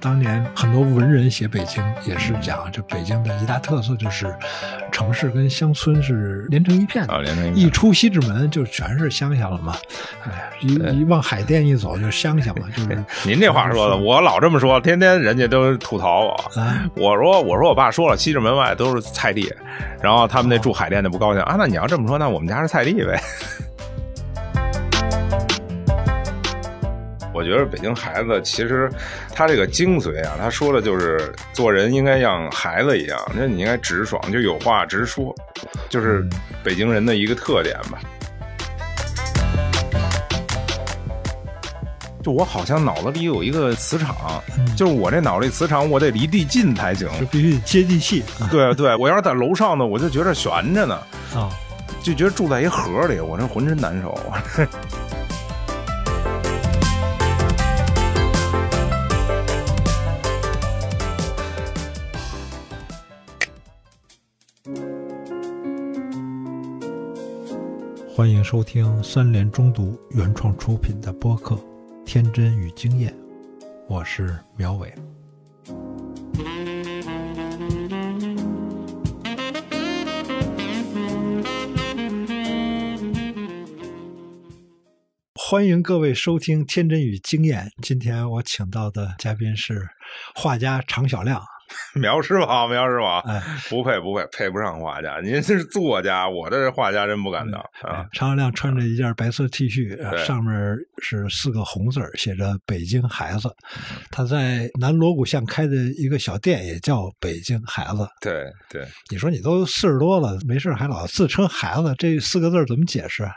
当年很多文人写北京，也是讲这北京的一大特色就是城市跟乡村是连成一片的。啊，连成一一。出西直门就全是乡下了嘛，哎，一一往海淀一走就乡下了，就是 您这话说的，我老这么说，天天人家都吐槽我。啊，我说我说我爸说了，西直门外都是菜地，然后他们那住海淀的不高兴啊。那你要这么说，那我们家是菜地呗。觉得北京孩子其实他这个精髓啊，他说的就是做人应该像孩子一样，那你应该直爽，就有话直说，就是北京人的一个特点吧。就我好像脑子里有一个磁场，就是我这脑力磁场，我得离地近才行。就必须得接地气啊对对，我要是在楼上呢，我就觉得悬着呢，啊！就觉得住在一盒里，我这浑身难受。欢迎收听三联中读原创出品的播客《天真与经验》，我是苗伟。欢迎各位收听《天真与经验》。今天我请到的嘉宾是画家常小亮。苗师傅好，苗师傅，哎，不配不配，配不上画家。您是作家，我这是画家真不敢当啊。常小亮穿着一件白色 T 恤，上面是四个红字，写着“北京孩子”。他在南锣鼓巷开的一个小店也叫“北京孩子对对，”。你说你都四十多了，没事还老自称孩子，这四个字怎么解释啊？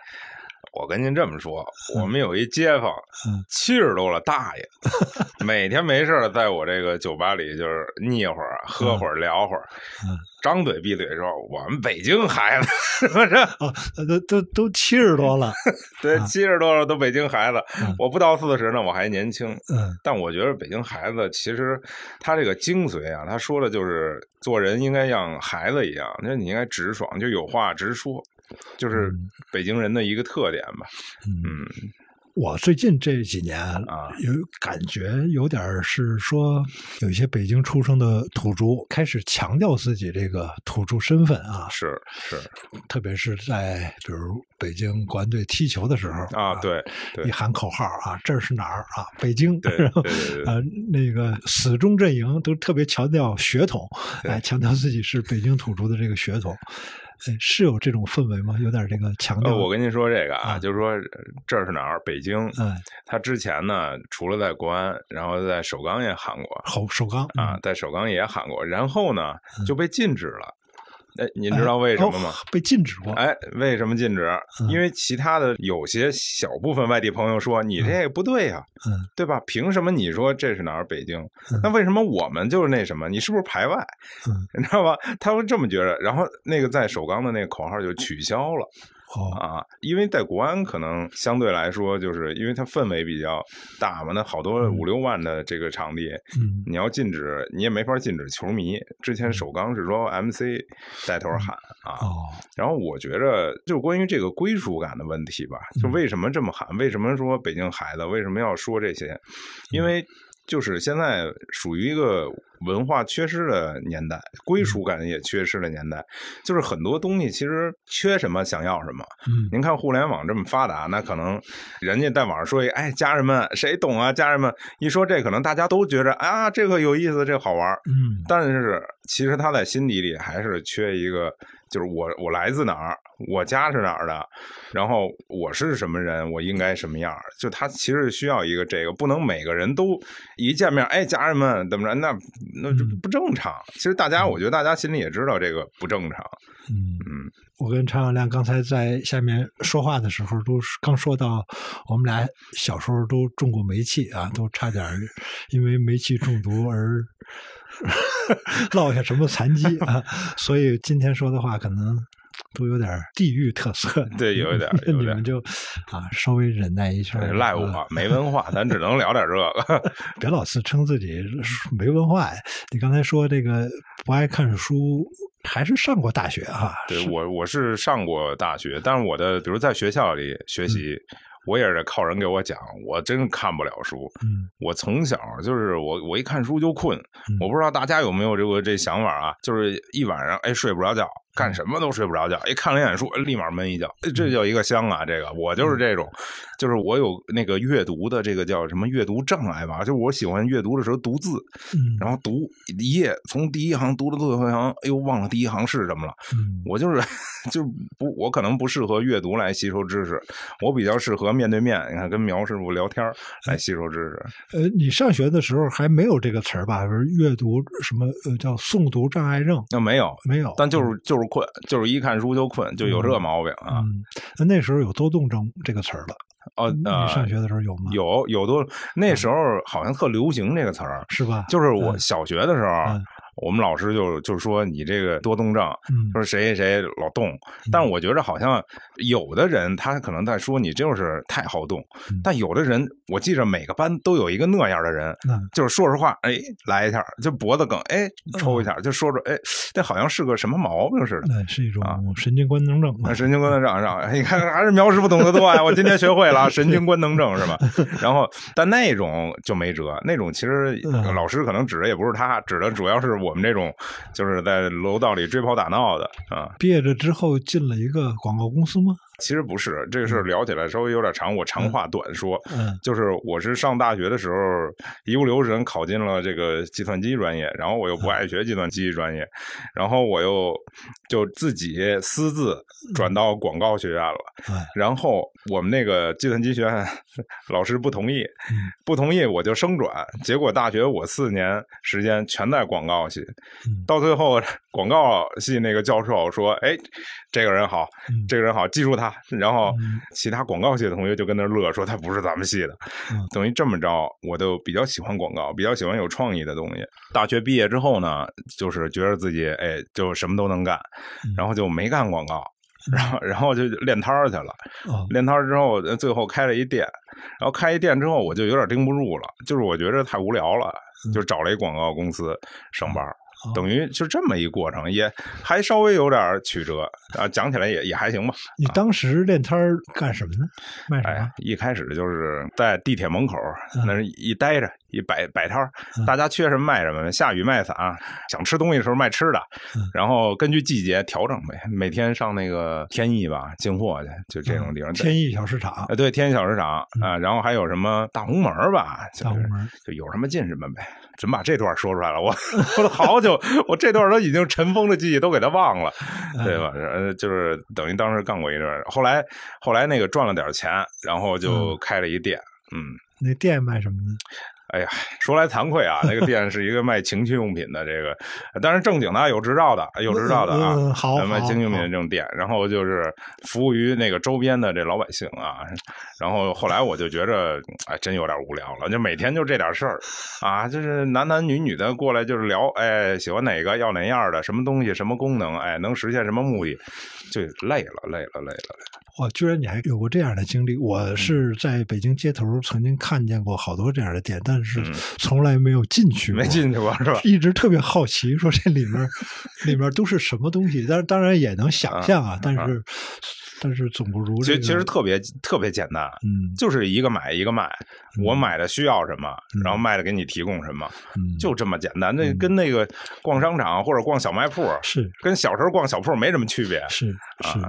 我跟您这么说，我们有一街坊嗯，七十多了，大爷，每天没事儿在我这个酒吧里就是腻会儿、喝会儿、聊会儿嗯，张嘴闭嘴说我们北京孩子，是不是？哦，都都都七十多了，对，啊七十多了都北京孩子嗯，我不到四十呢，我还年轻。嗯但我觉得北京孩子其实他这个精髓啊，他说的就是做人应该像孩子一样，那你应该直爽，就有话直说，就是嗯北京人的一个特点吧。嗯。嗯，我最近这几年啊有感觉有点儿是说，有一些北京出生的土著开始强调自己这个土著身份啊，是是特别是在比如北京国安队踢球的时候啊，对对一喊口号啊，这是哪儿啊？北京，对然后呃，那个死忠阵营都特别强调血统，对哎，强调自己是北京土著的这个血统，哎，是有这种氛围吗？有点这个强呃，调。我跟您说这个啊，啊就是说呃这是哪儿？北京。嗯，他之前呢，除了在国安，然后在首钢也喊过首首钢啊，，在首钢也喊过，然后呢就被禁止了。哎，您知道哎为什么吗？哦被禁止过。哎，为什么禁止？嗯因为其他的有些小部分外地朋友说你这个不对呀、嗯对吧？凭什么你说这是哪儿？北京嗯？那为什么我们就是那什么？你是不是排外？嗯 你知道吧？他会这么觉得，然后那个在首钢的那个口号就取消了哦，啊，因为在国安可能相对来说，就是因为它氛围比较大嘛，那好多嗯五六万的这个场地，嗯你要禁止，你也没法禁止球迷。之前首钢是说 MC 带头喊啊，哦，然后我觉着，就关于这个归属感的问题吧，就嗯为什么这么喊？为什么说北京孩子？为什么要说这些？因为就是现在属于一个文化缺失的年代，归属感也缺失的年代，就是很多东西其实缺什么想要什么。嗯您看互联网这么发达，那可能人家在网上说一，哎，家人们谁懂啊？家人们一说这，可能大家都觉着啊，这个有意思，这个好玩儿。嗯但是其实他在心底里还是缺一个，就是我我来自哪儿，我家是哪儿的，然后我是什么人，我应该什么样儿。就他其实需要一个这个，不能每个人都一见面，哎，家人们怎么着？那那就嗯不正常。其实大家，我觉得大家心里也知道这个不正常。嗯嗯，我跟常小亮刚才在下面说话的时候，都是刚说到我们俩小时候都中过煤气啊，都差点因为煤气中毒而 落下什么残疾啊，所以今天说的话可能都有点地域特色。对有一点 有一点你们就啊稍微忍耐一下儿，赖我啊没文化，咱只能聊点这个。别老自称自己没文化呀！你刚才说这个不爱看书，还是上过大学哈。对我我是上过大学，但是我的比如在学校里学习。我也是靠人给我讲，我真看不了书。嗯，我从小就是我，我一看书就困。我不知道大家有没有这个这想法啊？就是一晚上哎睡不着觉。干什么都睡不着觉，一看两眼书，立马闷一觉，这叫一个香啊！这个我就是这种，就是我有那个阅读的这个叫什么阅读障碍吧？就是我喜欢阅读的时候读字，然后读一页，从第一行读到最后一行，哎呦，忘了第一行是什么了。我就是 就不，我可能不适合阅读来吸收知识，我比较适合面对面，你看跟苗师傅聊天来吸收知识。呃，你上学的时候还没有这个词儿吧？是阅读什么呃叫诵读障碍症？那没有，没有，但就是就是。困，就是一看书就困，就有这毛病啊。那那时候有多动症这个词儿了？哦，你上学的时候有吗？有，有多。那时候好像特流行这个词儿，是吧？就是我小学的时候。我们老师就就是说你这个多动症，说谁谁谁老动，但我觉着好像有的人他可能在说你就是太好动，但有的人我记着每个班都有一个那样的人，就是说实话，哎来一下就脖子梗，哎抽一下就说说，哎这好像是个什么毛病似的，那是一种神经官能症，神经官能症上，你看还是苗师傅懂得多呀，我今天学会了神经官能症是吧？然后但那种就没辙，那种其实老师可能指的也不是他，指的主要是我。们这种就是在楼道里追跑打闹的啊！毕业了之后进了一个广告公司吗？其实不是，这个事聊起来稍微有点长，我长话短说。嗯，就是我是上大学的时候一不留神考进了这个计算机专业，然后我又不爱学计算机专业，然后我又就自己私自转到广告学院了。然后我们那个计算机学院 老师不同意，不同意我就升转，结果大学我四年时间全在广告系，到最后广告系那个教授说：“哎，这个人好，这个人好，记住他。”然后其他广告系的同学就跟那乐说他不是咱们系的，等于这么着，我就比较喜欢广告，比较喜欢有创意的东西。大学毕业之后呢，就是觉得自己哎就什么都能干，然后就没干广告，然后然后就练摊儿去了。练摊儿之后，最后开了一店，然后开一店之后，我就有点盯不住了，就是我觉得太无聊了，就找了一广告公司上班。等于就这么一过程，也还稍微有点曲折啊，讲起来也也还行吧。你当时练摊儿干什么呢？卖啥？一开始就是在地铁门口那一待着。一摆摆摊儿，大家缺什么卖什么。下雨卖伞，想吃东西的时候卖吃的，然后根据季节调整呗。每天上那个天意吧进货去，就这种地方。天意小市场，哎，对，天意小市场啊。然后还有什么大红门吧，大红门就有什么进什么呗。怎么把这段说出来了？我 我好久，我这段都已经尘封的记忆都给他忘了，对吧？呃，就是等于当时干过一段，后来后来那个赚了点钱，然后就开了一店，嗯。那店卖什么呢？哎呀，说来惭愧啊，那个店是一个卖情趣用品的，这个，但是正经的有执照的，有执照的啊，好，卖情趣用品的这种店，然后就是服务于那个周边的这老百姓啊，然后后来我就觉着，哎，真有点无聊了，就每天就这点事儿啊，就是男男女女的过来就是聊，哎，喜欢哪个，要哪样的，什么东西，什么功能，哎，能实现什么目的，就累了，累了，累了。哇，居然你还有过这样的经历！我是在北京街头曾经看见过好多这样的店，但是从来没有进去过，没进去过是吧？一直特别好奇，说这里面里面都是什么东西？但当然也能想象啊，但是。但是总不如其实其实特别特别简单，嗯，就是一个买一个卖，我买的需要什么，然后卖的给你提供什么，就这么简单。那跟那个逛商场或者逛小卖铺是跟小时候逛小铺没什么区别，是是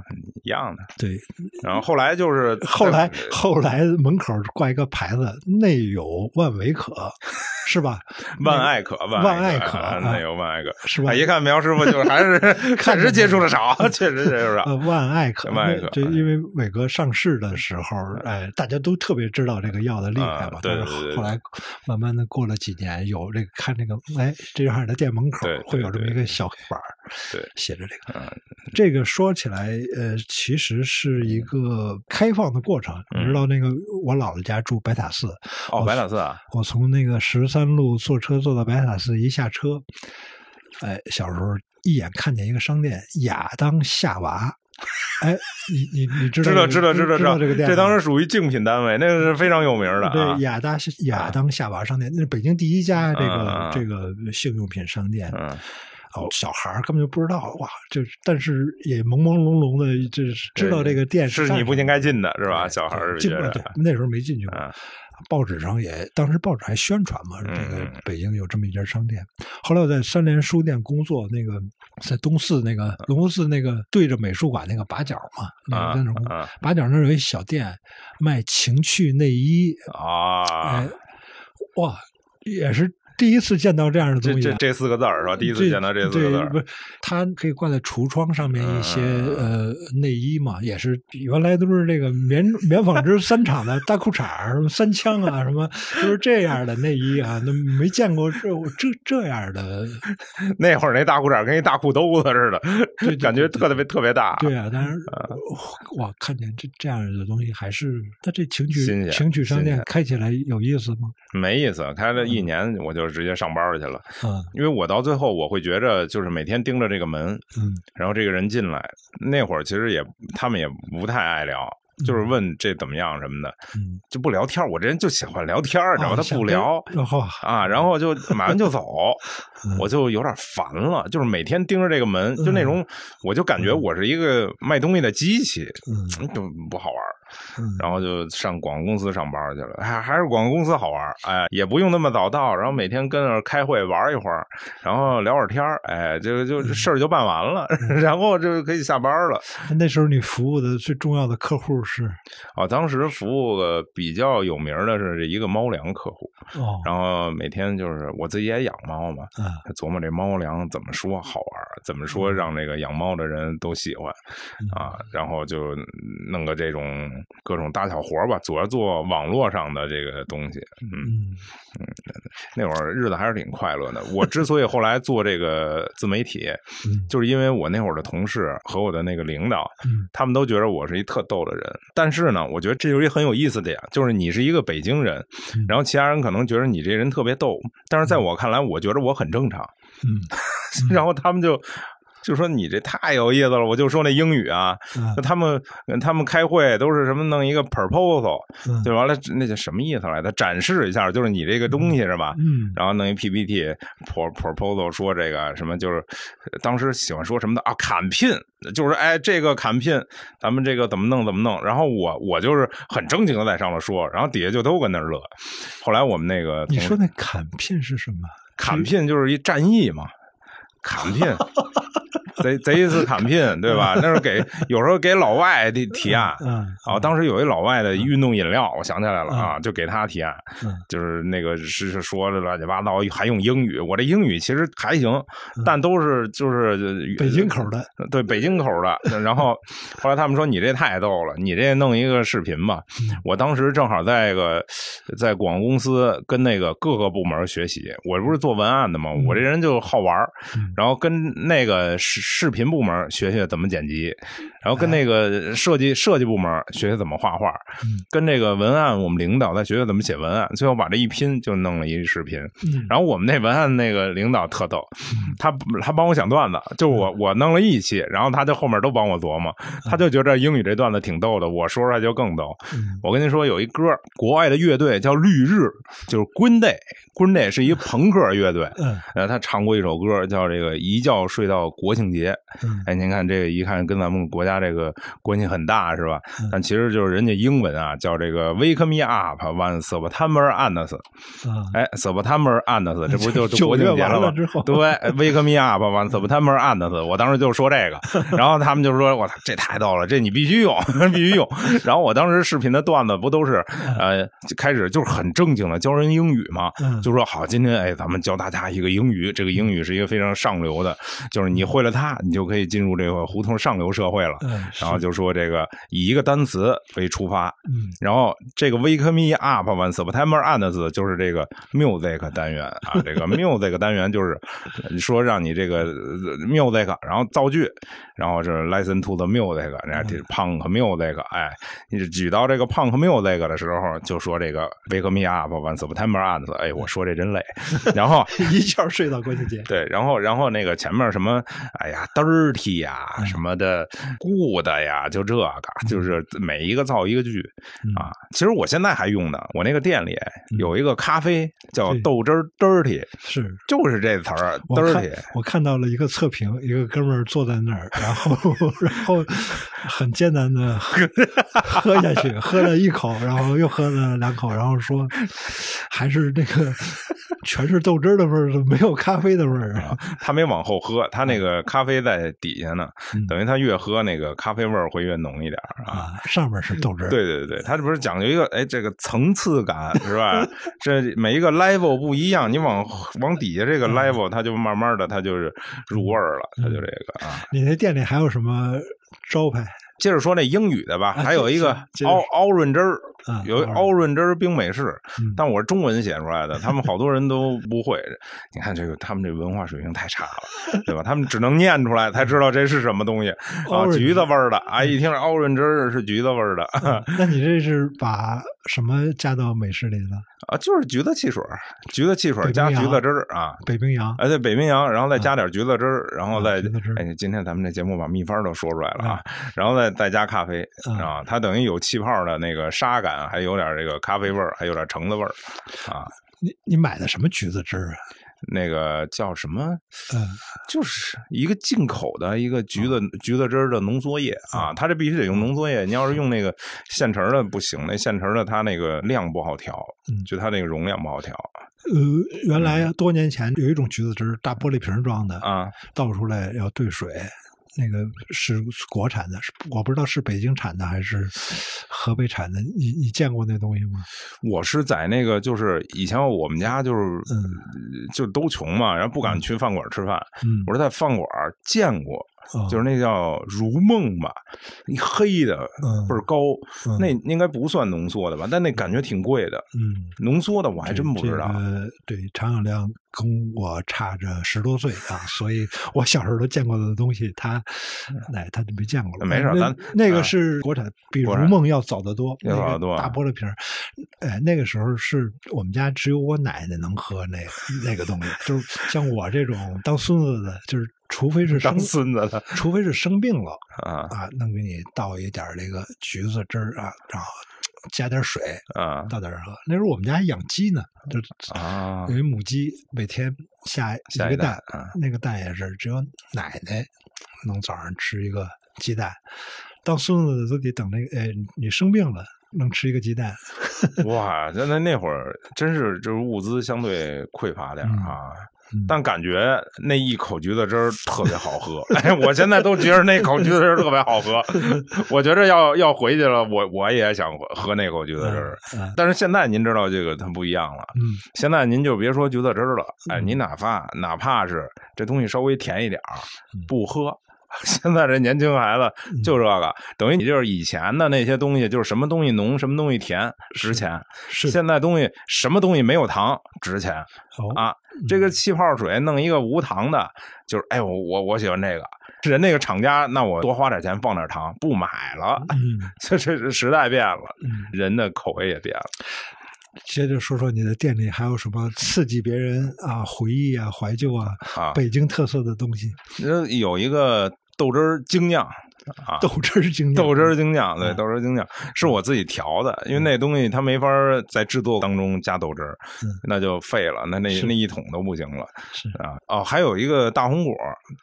一样的。对，然后后来就是后来后来门口挂一个牌子，内有万维可。是吧？万艾可，万艾可，内有万艾可，是吧？一看苗师傅，就还是 确实接触的少，确实接触少。万艾可，万艾可，就因为伟哥上市的时候，哎，大家都特别知道这个药的厉害嘛。对对对。后来慢慢的过了几年，有这个看这个，哎，这样的店门口会有这么一个小黑板对，写着这个。这个说起来，呃，其实是一个开放的过程。你知道那个我姥姥家住白塔寺，哦，白塔寺啊，我从那个十。三路坐车坐到白塔寺，一下车，哎，小时候一眼看见一个商店——亚当夏娃。哎，你你你知道知道知道知道这个店？这当时属于竞品单位，那个是非常有名的。对，亚当亚当夏娃商店，那是北京第一家这个这个性用品商店。哦，小孩儿根本就不知道哇，就是但是也朦朦胧胧的，就是知道这个店是你不应该进的，是吧？小孩儿进不对，那时候没进去过。嗯报纸上也，当时报纸还宣传嘛，这个嗯北京有这么一家商店。后来我在三联书店工作，那个在东四那个龙福寺那个对着美术馆那个把角嘛，那啊个在那把角那儿有一小店卖情趣内衣，啊哎，，哇，也是第一次见到这样的东西啊。这这这四个字儿是吧？第一次见到这四个字儿不，是，它可以挂在橱窗上面一些、嗯呃内衣嘛，也是原来都是这个棉棉纺织三厂的大裤衩儿、什么三枪啊，什么都是这样的内衣啊，那没见过这这这样的。那会儿那大裤衩跟一大裤兜子似的，对对 感觉特别特别大。对啊，但是嗯哇，看见这这样的东西，还是他这情趣情趣商店开起来有意思吗？没意思，开了一年我就直接上班去了，嗯因为我到最后我会觉着就是每天盯着这个门，嗯然后这个人进来，那会儿其实也他们也不太爱聊。就是问这怎么样什么的，嗯，就不聊天。我这人就喜欢聊天儿，然后他哦想跟不聊，然后啊，然后就 买完就走嗯，我就有点烦了。就是每天盯着这个门，就那种，我就感觉我是一个卖东西的机器，嗯就不好玩然后就上广告公司上班去了，还还是广告公司好玩儿，哎，也不用那么早到，然后每天跟那开会玩一会儿，然后聊会儿天儿，哎，就就事儿就办完了，然后就可以下班了。那时候你服务的最重要的客户是？哦，当时服务个比较有名的是一个猫粮客户，哦，然后每天就是我自己也养猫嘛，嗯。琢磨这猫粮怎么说好玩，怎么说让这个养猫的人都喜欢啊，然后就弄个这种各种大小活儿吧，主要做网络上的这个东西。嗯，嗯。那会儿日子还是挺快乐的。我之所以后来做这个自媒体，嗯。就是因为我那会儿的同事和我的那个领导，嗯。他们都觉得我是一特逗的人。但是呢，我觉得这就是一很有意思的点，就是你是一个北京人，嗯。然后其他人可能觉得你这人特别逗，但是在我看来，我觉得我很正常。嗯 然后他们就就说你这太有意思了，我就说那英语啊，嗯那他们他们开会都是什么弄一个 proposal，嗯就完了那叫什么意思来着？展示一下，就是你这个东西是吧？嗯然后弄一 PPT pro proposal 说这个什么，就是呃当时喜欢说什么的啊，砍聘，就是哎这个砍聘，咱们这个怎么弄怎么弄。然后我我就是很正经的在上头说，然后底下就都跟那儿乐。后来我们那个你说那砍聘是什么？砍聘就是一战役嘛，砍聘。贼贼一次砍聘，对吧？那是给有时候给老外的提案，嗯啊，当时有一老外的运动饮料，我想起来了啊，就给他提案，嗯就是那个是是说的乱七八糟，还用英语。我这英语其实还行，嗯但都是就是北京口的，对北京口的。然后后来他们说你这太逗了，你这弄一个视频吧。嗯我当时正好在一个在广告公司跟那个各个部门学习，我不是做文案的嘛，我这人就好玩然后跟那个视视频部门学学怎么剪辑，然后跟那个设计设计部门学学怎么画画，嗯。跟这个文案我们领导再学学怎么写文案，最后把这一拼就弄了一视频。嗯。然后我们那文案那个领导特逗，他他帮我想段子，就我我弄了一期，然后他就后面都帮我琢磨，他就觉得英语这段子挺逗的，我说出来就更逗。嗯我跟您说，有一歌，国外的乐队叫绿日，就是 Green Day，Green Day 是一朋克乐队，嗯呃，他唱过一首歌叫这个一觉睡到国庆节。嗯哎，您看这个一看跟咱们国家这个关系很大是吧嗯？但其实就是人家英文啊叫这个 Wake me up One September ends。啊哎，September ands，这不就国庆月节了之后，对 ，Wake me up when September ends。我当时就说这个，然后他们就说：“我操，这太逗了，这你必须用，必须用。”然后我当时视频的段子不都是呃，开始就是很正经的教人英语嘛，嗯就说好，今天哎，咱们教大家一个英语，这个英语是一个非常上流的，就是你会了它，你就可以进入这个胡同上流社会了。嗯，然后就说这个以一个单词为出发，嗯然后这个 Wake me up when September ends 就是这个 music 单元啊，这个 music 单元就是你说让你这个呃 music，然后造句，然后是 listen to the music，然后这 punk music，哎，你举到这个 punk music 的时候，就说这个 Wake me up when September ends，哎，我说这真累，然后。一觉睡到国庆节，对，然后然后那个前面什么，哎呀、dirty 呀、嗯什么的 good 呀，就这个，就是每一个造一个句嗯啊。其实我现在还用呢，我那个店里有一个咖啡叫豆汁 dirty，是就是这词儿 dirty。我看到了一个测评，一个哥们儿坐在那儿，然后 然后很艰难的喝下去，喝了一口，然后又喝了两口，然后说还是那个全是豆汁的味儿，没有咖啡的味儿。啊，他没往后喝，他那个咖啡在底下呢，嗯等于他越喝那个咖啡味儿会越浓一点儿啊。啊，上面是豆汁儿，对对对，他这不是讲究一个哎，这个层次感是吧？这每一个 level 不一样，你往往底下这嗯个 level，它就慢慢的它就是入味儿了，它就这个啊。你那店里还有什么招牌接着说那英语的吧，啊还有一个奥奥润汁儿，啊？有奥润汁儿冰美式，嗯但我是中文写出来的，他们好多人都不会。你看这个，他们这文化水平太差了，对吧？他们只能念出来才知道这是什么东西啊，橘子味儿的啊，一听是奥润汁儿是橘子味儿的那你这是把什么加到美式里了？啊，就是橘子汽水，橘子汽水加橘子汁儿啊。北冰洋哎，对，北冰洋，然后再加点橘子汁儿，然后再哎，今天咱们这节目把秘方都说出来了啊，然后再再加咖啡啊啊，它等于有气泡的那个沙感，还有点这个咖啡味儿，还有点橙子味儿啊。你你买的什么橘子汁儿啊？那个叫什么？嗯就是一个进口的一个橘子、橘子汁儿的浓缩液啊，它这必须得用浓缩液。你要是用那个现成的不行，那现成的它那个量不好调，嗯就它那个容量不好调呃，原来多年前有一种橘子汁儿，大玻璃瓶装的，啊。倒出来要兑水，那个是国产的，是我不知道是北京产的还是河北产的。你你见过那东西吗？我是在那个就是以前我们家就是嗯就都穷嘛，然后不敢去饭馆吃饭，嗯，我是在饭馆见过，哦就是那叫如梦吧，一黑的嗯倍儿高，嗯那应该不算浓缩的吧，但那感觉挺贵的。嗯，浓缩的我还真不知道。这个对，常小亮跟我差着十多岁啊，所以我小时候都见过的东西，他哎他就没见过了。那没事咱那个啊是国产，比如梦要早得多，要早得多那个大玻璃瓶儿。哎，那个时候是我们家只有我奶奶能喝那那个东西，就是像我这种当孙子的，就是除非是生孙子的。除非是生病了啊。啊，能给你倒一点这个橘子汁儿啊，然后加点水，啊。倒点儿喝。那时候我们家还养鸡呢，就啊。有一母鸡，每天下下个蛋蛋啊，那个蛋也是只有奶奶能早上吃一个鸡蛋，当孙子的都得等那个，哎，你生病了能吃一个鸡蛋，哇！那那那会儿真是就是物资相对匮乏点儿啊。嗯但感觉那一口橘子汁儿特别好喝，哎，我现在都觉得那口橘子汁儿特别好喝。我觉着要要回去了，我我也想喝那口橘子汁儿。嗯但是现在您知道这个它不一样了，嗯现在您就别说橘子汁儿了，哎，嗯你哪怕哪怕是这东西稍微甜一点儿嗯，不喝。现在这年轻孩子就这个，等于你就是以前的那些东西，就是什么东西浓，什么东西甜，值钱。是现在东西什么东西没有糖值钱哦啊？这个气泡水弄一个无糖的，就是哎，我我我喜欢这个。人那个厂家，那我多花点钱放点糖，不买了。嗯 这这这时代变了，嗯，人的口味也变了。接着说说你的店里还有什么刺激别人啊、回忆啊、怀旧啊、啊北京特色的东西？呃有一个豆汁儿精酿啊，豆汁儿精酿，豆汁儿精酿，对，嗯豆汁儿精酿是我自己调的，因为那东西它没法在制作当中加豆汁儿嗯，那就废了，那那那一桶都不行了是啊。哦，还有一个大红果，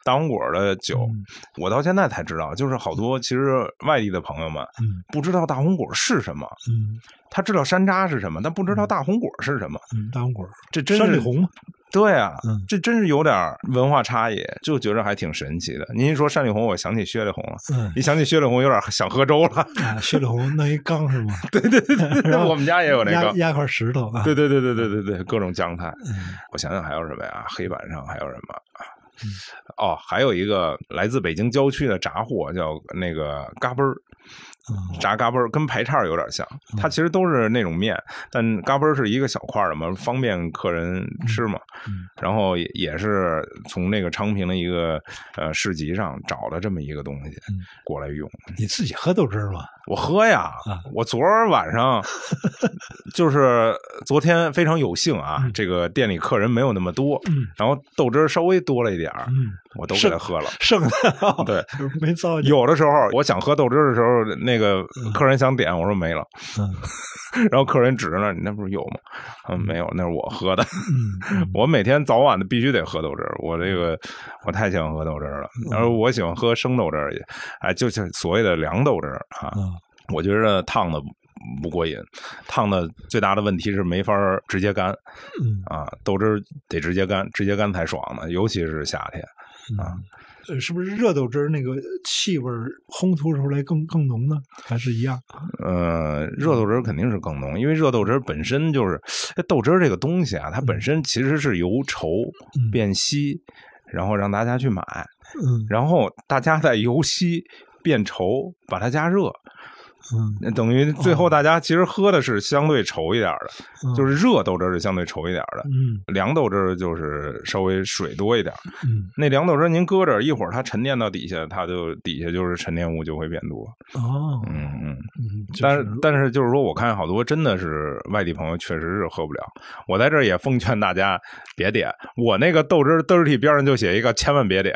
大红果的酒，嗯我到现在才知道，就是好多其实外地的朋友们嗯不知道大红果是什么，嗯他知道山楂是什么，但不知道大红果是什么。嗯，大红果，这真是山里红嘛，对啊，嗯这真是有点文化差异，就觉得还挺神奇的。您一说山里红，我想起薛里红了。嗯一想起薛里红，有点想喝粥了。啊，薛里红弄一缸是吗？对对对对我们家也有那个。压压块石头啊，对对对对对对对，各种酱菜。嗯我想想还有什么呀？黑板上还有什么？嗯哦，还有一个来自北京郊区的炸货，叫那个嘎嘣儿。嗯炸嘎嘣儿跟排叉有点像，它其实都是那种面，但嘎嘣儿是一个小块儿的嘛，方便客人吃嘛。嗯然后也也是从那个昌平的一个呃市集上找的这么一个东西嗯过来用。你自己喝豆汁儿吗？我喝呀啊，我昨儿晚上 就是昨天非常有幸啊，嗯这个店里客人没有那么多，嗯然后豆汁儿稍微多了一点儿，嗯，我都给他喝了。剩的对，没糟践。有的时候我想喝豆汁儿的时候，那个客人想点，我说没了，嗯。然后客人指着那儿，你那不是有吗？嗯，没有，那是我喝的。我每天早晚的必须得喝豆汁儿，我这个我太喜欢喝豆汁儿了，嗯。而我喜欢喝生豆汁儿也，哎，就是所谓的凉豆汁儿啊。嗯。我觉得烫的不过瘾，烫的最大的问题是没法直接干。嗯。啊，豆汁儿得直接干，直接干才爽呢，尤其是夏天。啊呃，是不是热豆汁儿那个气味烘托出来更更浓呢？还是一样？呃，热豆汁儿肯定是更浓，因为热豆汁儿本身就是豆汁儿这个东西啊，它本身其实是由稠嗯变稀，然后让大家去买，嗯然后大家再由稀变稠，把它加热，嗯那等于最后大家其实喝的是相对稠一点的，嗯就是热豆汁儿是相对稠一点的，嗯凉豆汁儿就是稍微水多一点。嗯那凉豆汁儿您搁这一会儿，它沉淀到底下，它就底下就是沉淀物就会变多。哦嗯嗯。嗯，就但是但是就是说，我看好多真的是外地朋友，确实是喝不了。我在这儿也奉劝大家别点，我那个豆汁儿 dirty 边上就写一个千万别点，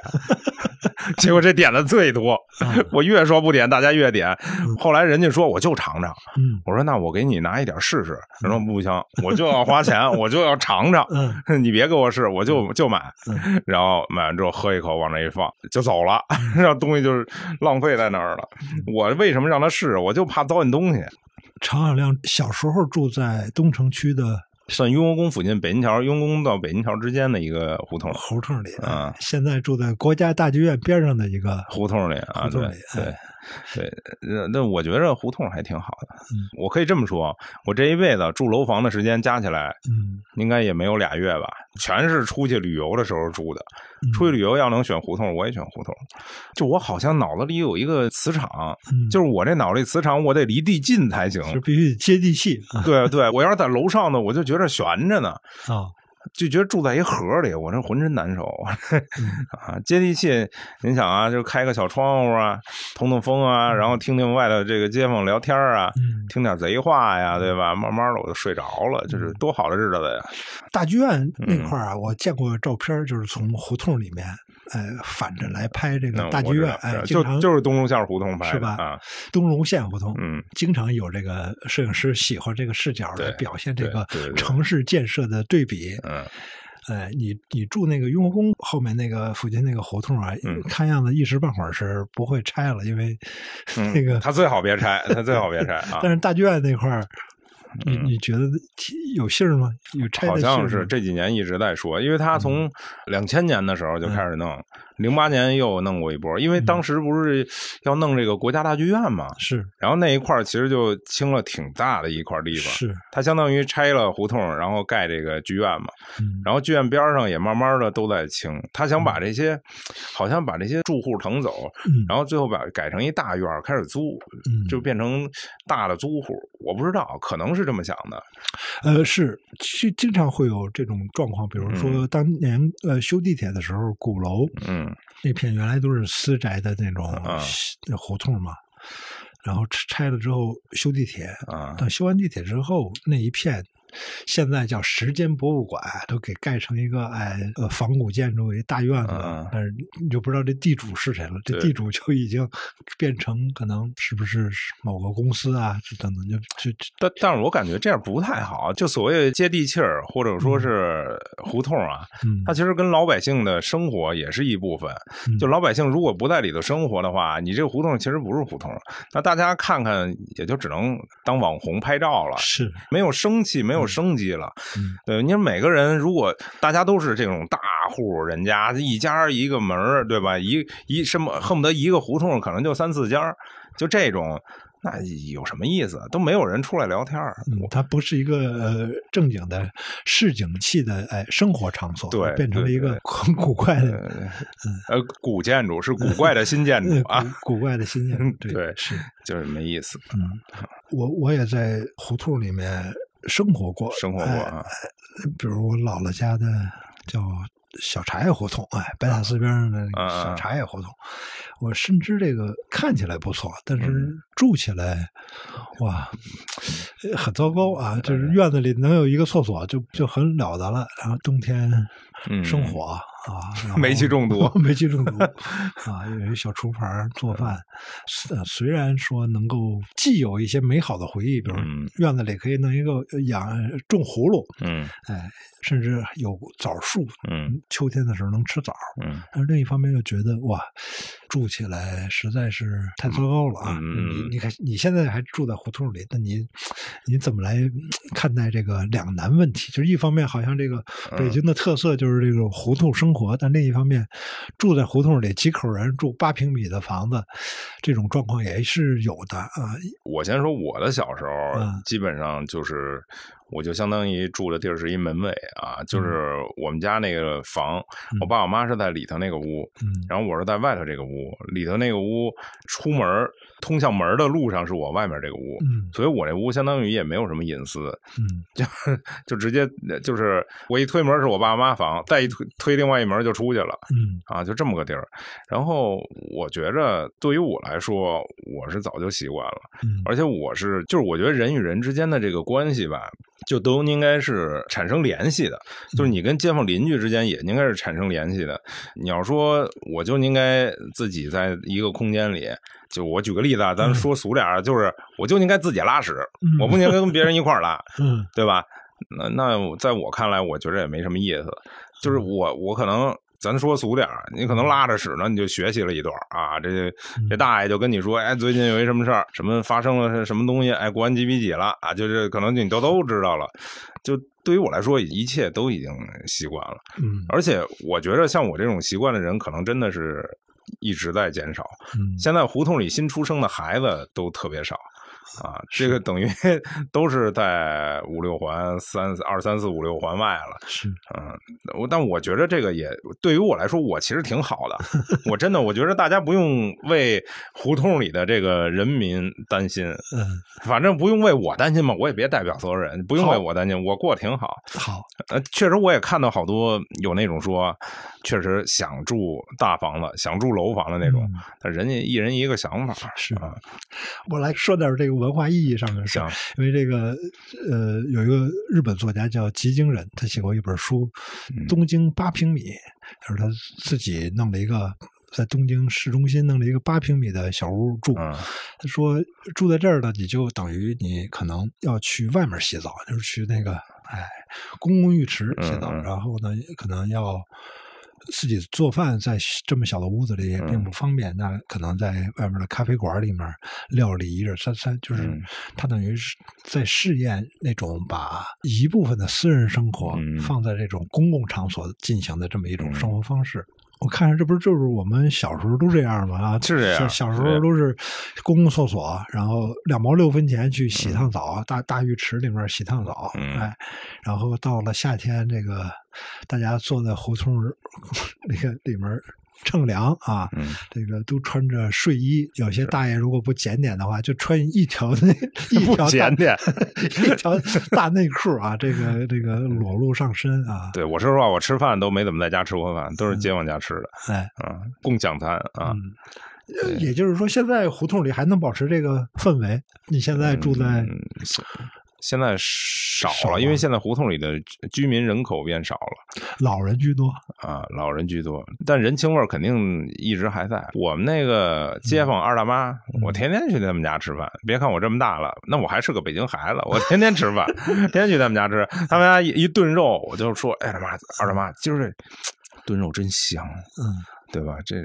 结果这点的最多。啊 我越说不点，大家越点。后来人家说我就尝尝，嗯我说那我给你拿一点试试。他说不行，我就要花钱，我就要尝尝。嗯 你别给我试，我就就买嗯，然后买完之后喝一口，往那一放就走了，让东西就是浪费在那儿了。我为什么让他试？我就怕糟践东西。常小亮小时候住在东城区的算雍和宫附近，北京桥雍和宫到北京桥之间的一个胡同，胡同里，啊。现在住在国家大剧院边上的一个胡同里啊，对胡同里对哎 对，那那我觉着胡同还挺好的。嗯我可以这么说，我这一辈子住楼房的时间加起来，嗯应该也没有俩月吧，全是出去旅游的时候住的。嗯出去旅游要能选胡同，我也选胡同。就我好像脑子里有一个磁场，嗯，就是我这脑力磁场，我得离地近才行。就必须接地气啊对对，我要是在楼上呢，我就觉着悬着呢。啊就觉得住在一盒里，我这浑身难受嗯啊！接地气，您想啊，就开个小窗户啊，通通风啊，然后听听外头这个街坊聊天啊，嗯，听点贼话呀，对吧？慢慢的我就睡着了，就是多好的日子呀！大剧院那嗯块儿啊，我见过照片，就是从胡同里面，呃，反着来拍这个大剧院，哎，就经常就是东龙线胡同拍是吧啊，东龙县胡同，嗯，经常有这个摄影师喜欢这个视角来表现这个城市建设的对比。嗯，哎，你你住那个雍和宫后面那个附近那个胡同啊，嗯看样子一时半会儿是不会拆了，因为嗯那个他最好别拆，他最好别拆啊 但。是大剧院那块儿，你嗯。你觉得有信儿吗？有好像是这几年一直在说，因为嗯。他从两千年的时候就开始弄，零八年又弄过一波，因为嗯。当时不是要弄这个国家大剧院嘛，是。然后那一块儿其实就清了挺大的一块地方，是，它相当于拆了胡同，然后盖这个剧院嘛，嗯。然后剧院边上也慢慢的都在清，他想把这些，好像把这些住户腾走，嗯。然后最后把改成一大院开始租，嗯。就变成大的租户，我不知道，可能是这么想的，呃，是，经经常会有这种状况，比如说当年呃修地铁的时候，鼓楼嗯那片原来都是私宅的那种啊那胡同嘛，然后拆拆了之后修地铁，啊。等修完地铁之后，那一片现在叫时间博物馆，都给盖成一个哎呃仿古建筑一大院子，嗯但是你就不知道这地主是谁了，这地主就已经变成可能是不是某个公司啊，这等等就就就但但是我感觉这样不太好，就所谓接地气儿，或者说是胡同啊，嗯。它其实跟老百姓的生活也是一部分。嗯。就老百姓如果不在里头生活的话，你这个胡同其实不是胡同，那大家看看也就只能当网红拍照了，是。没有生气，没有生机了。嗯对，你说每个人如果大家都是这种大户人家，一家一个门儿，对吧？一一什么恨不得一个胡同可能就三四家，就这种。那有什么意思？都没有人出来聊天儿。嗯，它不是一个呃正经的市井气的哎生活场所，对变成了一个很古怪的呃，古建筑是古怪的新建筑呃啊，古古怪的新建筑，对对是。就是没意思。嗯，我我也在胡同里面生活过，生活过比如我姥姥家的叫小茶叶胡同，哎，白塔寺边上的小茶叶胡同，我深知这个看起来不错，但是嗯。住起来，哇，呃很糟糕啊！嗯就是院子里能有一个厕所就就很了得了，然后冬天嗯。生火啊，煤气中毒煤气中毒啊，有一小厨房做饭，呃虽然说能够既有一些美好的回忆，比如嗯。院子里可以弄一个呃养种葫芦，嗯。哎，甚至有枣树，嗯。秋天的时候能吃枣。嗯。但是另一方面又觉得哇，住起来实在是太糟糕了啊！你你看你现在还住在胡同里，那你你怎么来嗯看待这个两难问题？就是一方面好像这个嗯北京的特色就是这种胡同生活，但另一方面住在胡同里几口人住八平米的房子，这种状况也是有的啊。我先说我的小时候，嗯基本上就是，我就相当于住的地儿是一门卫啊，就是我们家那个房，我爸我妈是在里头那个屋，嗯。然后我是在外头这个屋，里头那个屋出门通向门的路上是我外面这个屋，嗯。所以我这屋相当于也没有什么隐私，嗯。就就直接就是我一推门是我爸妈房，再一推推另外一门就出去了。嗯。啊，就这么个地儿。然后我觉着，对于我来说，我是早就习惯了，嗯。而且我是就是我觉得人与人之间的这个关系吧，就都应该是产生联系的，就是你跟街坊邻居之间也应该是产生联系的。你要说我就应该自己在一个空间里。就我举个例子啊，咱说俗点儿，就是我就应该自己拉屎，嗯我不应该跟别人一块儿拉。嗯对吧？那那在我看来，我觉得也没什么意思。就是我我可能咱说俗点儿，你可能拉着屎呢，你就学习了一段啊。这这大爷就跟你说，哎，最近有一什么事儿，什么发生了什么东西，哎，国安几比几了啊，就是可能你都都知道了。就对于我来说，一切都已经习惯了。嗯而且我觉得像我这种习惯的人，可能真的是一直在减少。嗯现在胡同里新出生的孩子都特别少啊，这个等于 都是在五六环、三二三四五六环外了。是嗯，我但我觉得这个也对于我来说，我其实挺好的。我真的，我觉得大家不用为胡同里的这个人民担心，嗯反正不用为我担心嘛，我也别代表所有人，不用为我担心，我过得挺好。好呃，确实我也看到好多有那种说，确实想住大房子、想住楼房的那种，嗯但人家一人一个想法。是啊，我来说点这个文化意义上的事儿，因为这个呃，有一个日本作家叫吉京人，他写过一本书嗯《东京八平米》，他说他自己弄了一个在东京市中心弄了一个八平米的小屋住。嗯他说住在这儿呢，你就等于你可能要去外面洗澡，就是去那个哎公共浴池洗澡，然后呢可能要。自己做饭在这么小的屋子里也并嗯。不方便，那可能在外面的咖啡馆里面料理一日三三，就是嗯。他等于是在试验那种把一部分的私人生活嗯。放在这种公共场所进行的这么一种嗯生活方式。我看着这不是就是我们小时候都这样吗？啊，是这样小时候都是公共厕所，然后两毛六分钱去洗嗯趟澡，大大浴池里面洗趟澡，嗯哎，然后到了夏天，这个大家坐在胡同儿 那个里面乘凉啊，嗯。这个都穿着睡衣，有些大爷如果不检点的话，就穿一条那 一条大检点 一条大内裤啊，这个这个裸露上身啊，对我说实话，我吃饭都没怎么在家吃过饭，都是街坊家吃的哎，啊，共享餐啊。也就是说，现在胡同里还能保持这个氛围。你现在住在嗯现现在少少了，因为现在胡同里的居民人口变少了老人居多，啊，老人居多，但人情味儿肯定一直还在。我们那个街坊二大妈，我天天去他们家吃饭。别看我这么大了，那我还是个北京孩子，我天天吃饭，天天去他们家吃。他们家一一炖肉，我就说：“哎，他妈，二大妈，今儿这炖肉真香。”嗯对吧？这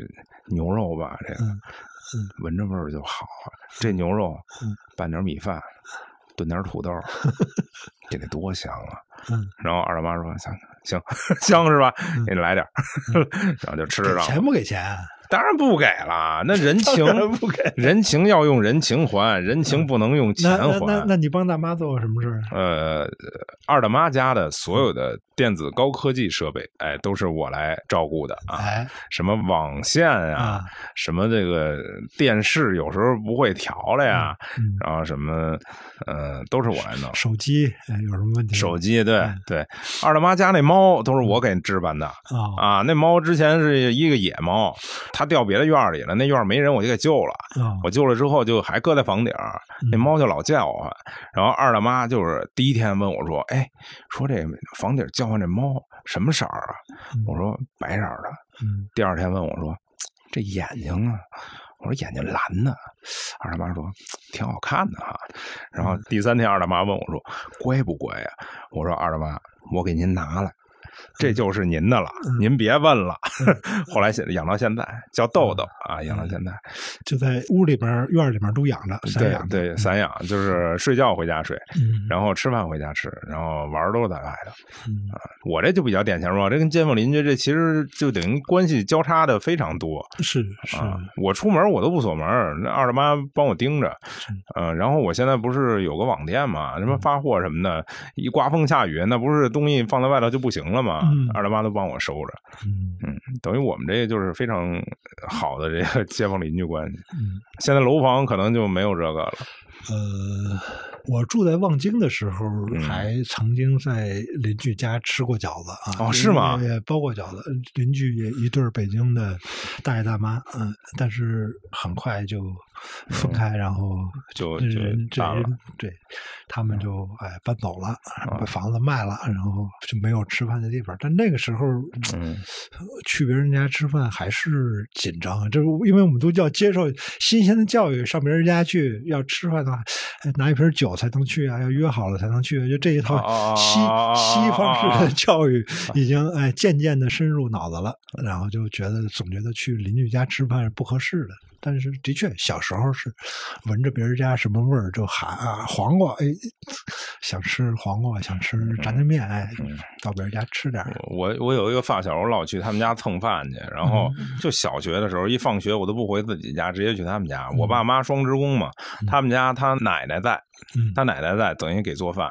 牛肉吧，这个、嗯闻着味儿就好。这牛肉，嗯拌点米饭，炖点土豆，这得多香啊！嗯，然后二大妈说：“行行 香是吧？给你来点儿。然后就吃上了。钱不给钱？啊当然不给了，那人情不给。人情要用人情还，人情不能用钱那那那还。那你帮大妈做过什么事儿？呃，二大妈家的所有的电子高科技设备，哎，都是我来照顾的啊。哎什么网线啊，啊，什么这个电视有时候不会调了呀，嗯，然后什么，呃，都是我来弄。手机哎有什么问题？手机对嗯对，二大妈家那猫都是我给置办的啊啊。那猫之前是一个野猫，它掉别的院里了，那院没人，我就给救了。啊我救了之后就还搁在房顶儿，那嗯猫就老叫唤。然后二大妈就是第一天问我说：“哎，说这房顶叫唤这猫什么色儿啊？”嗯我说：“白色儿的。”嗯第二天问我说：“这眼睛啊？”我说：“眼睛蓝的。”二大妈说：“挺好看的哈。”然后第三天，二大妈问我说：“乖不乖呀？”我说：“二大妈，我给您拿来。”这就是您的了，您别问了。后来现养到现在叫豆豆啊，养到现在。就在屋里边院里面都养着，散对养着对，散养就是睡觉回家睡，嗯，然后吃饭回家吃，然后玩都是在外头。嗯我这就比较典型嘛，这跟街坊邻居这其实就等于关系交叉的非常多。是是啊，我出门我都不锁门，那二大妈帮我盯着，呃，然后我现在不是有个网店嘛，什么发货什么的，一刮风下雨，那不是东西放在外头就不行了吗？嗯二大妈都帮我收着，嗯嗯，等于我们这个就是非常好的这个街坊邻居关系。嗯现在楼房可能就没有这个了，呃，我住在望京的时候，嗯还曾经在邻居家吃过饺子啊。哦是吗也也包过饺子，邻居也一对北京的大爷大妈，嗯，但是很快就分开，然后就就人这人对他们就哎搬走了，啊把房子卖了，然后就没有吃饭的地方。但那个时候，嗯去别人家吃饭还是紧张，就是因为我们都要接受新鲜的教育，上别人家去要吃饭啊，拿一瓶酒才能去啊，要约好了才能去，就这一套西西方式的教育已经哎渐渐的深入脑子了，然后就觉得总觉得去邻居家吃饭是不合适的。但是的确，小时候是闻着别人家什么味儿就喊啊黄瓜，哎，想吃黄瓜，想吃炸酱面，哎，嗯到别人家吃点。我我有一个发小，我老去他们家蹭饭去，然后嗯就小学的时候，一放学我都不回自己家，直接去他们家。嗯我爸妈双职工嘛，他们家他奶奶在，嗯他奶奶在，等于给做饭，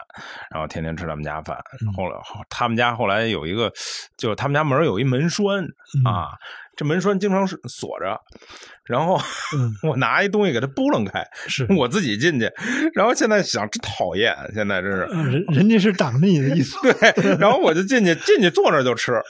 然后天天吃他们家饭。嗯后来他们家后来有一个，就是他们家门儿有一门栓嗯啊，这门栓经常是锁着，然后嗯，我拿一东西给它拨楞开，是 我自己进去，然后现在想真讨厌，现在真是。呃人人家是挡着你的意思。对，然后我就进去，进去坐那儿就吃，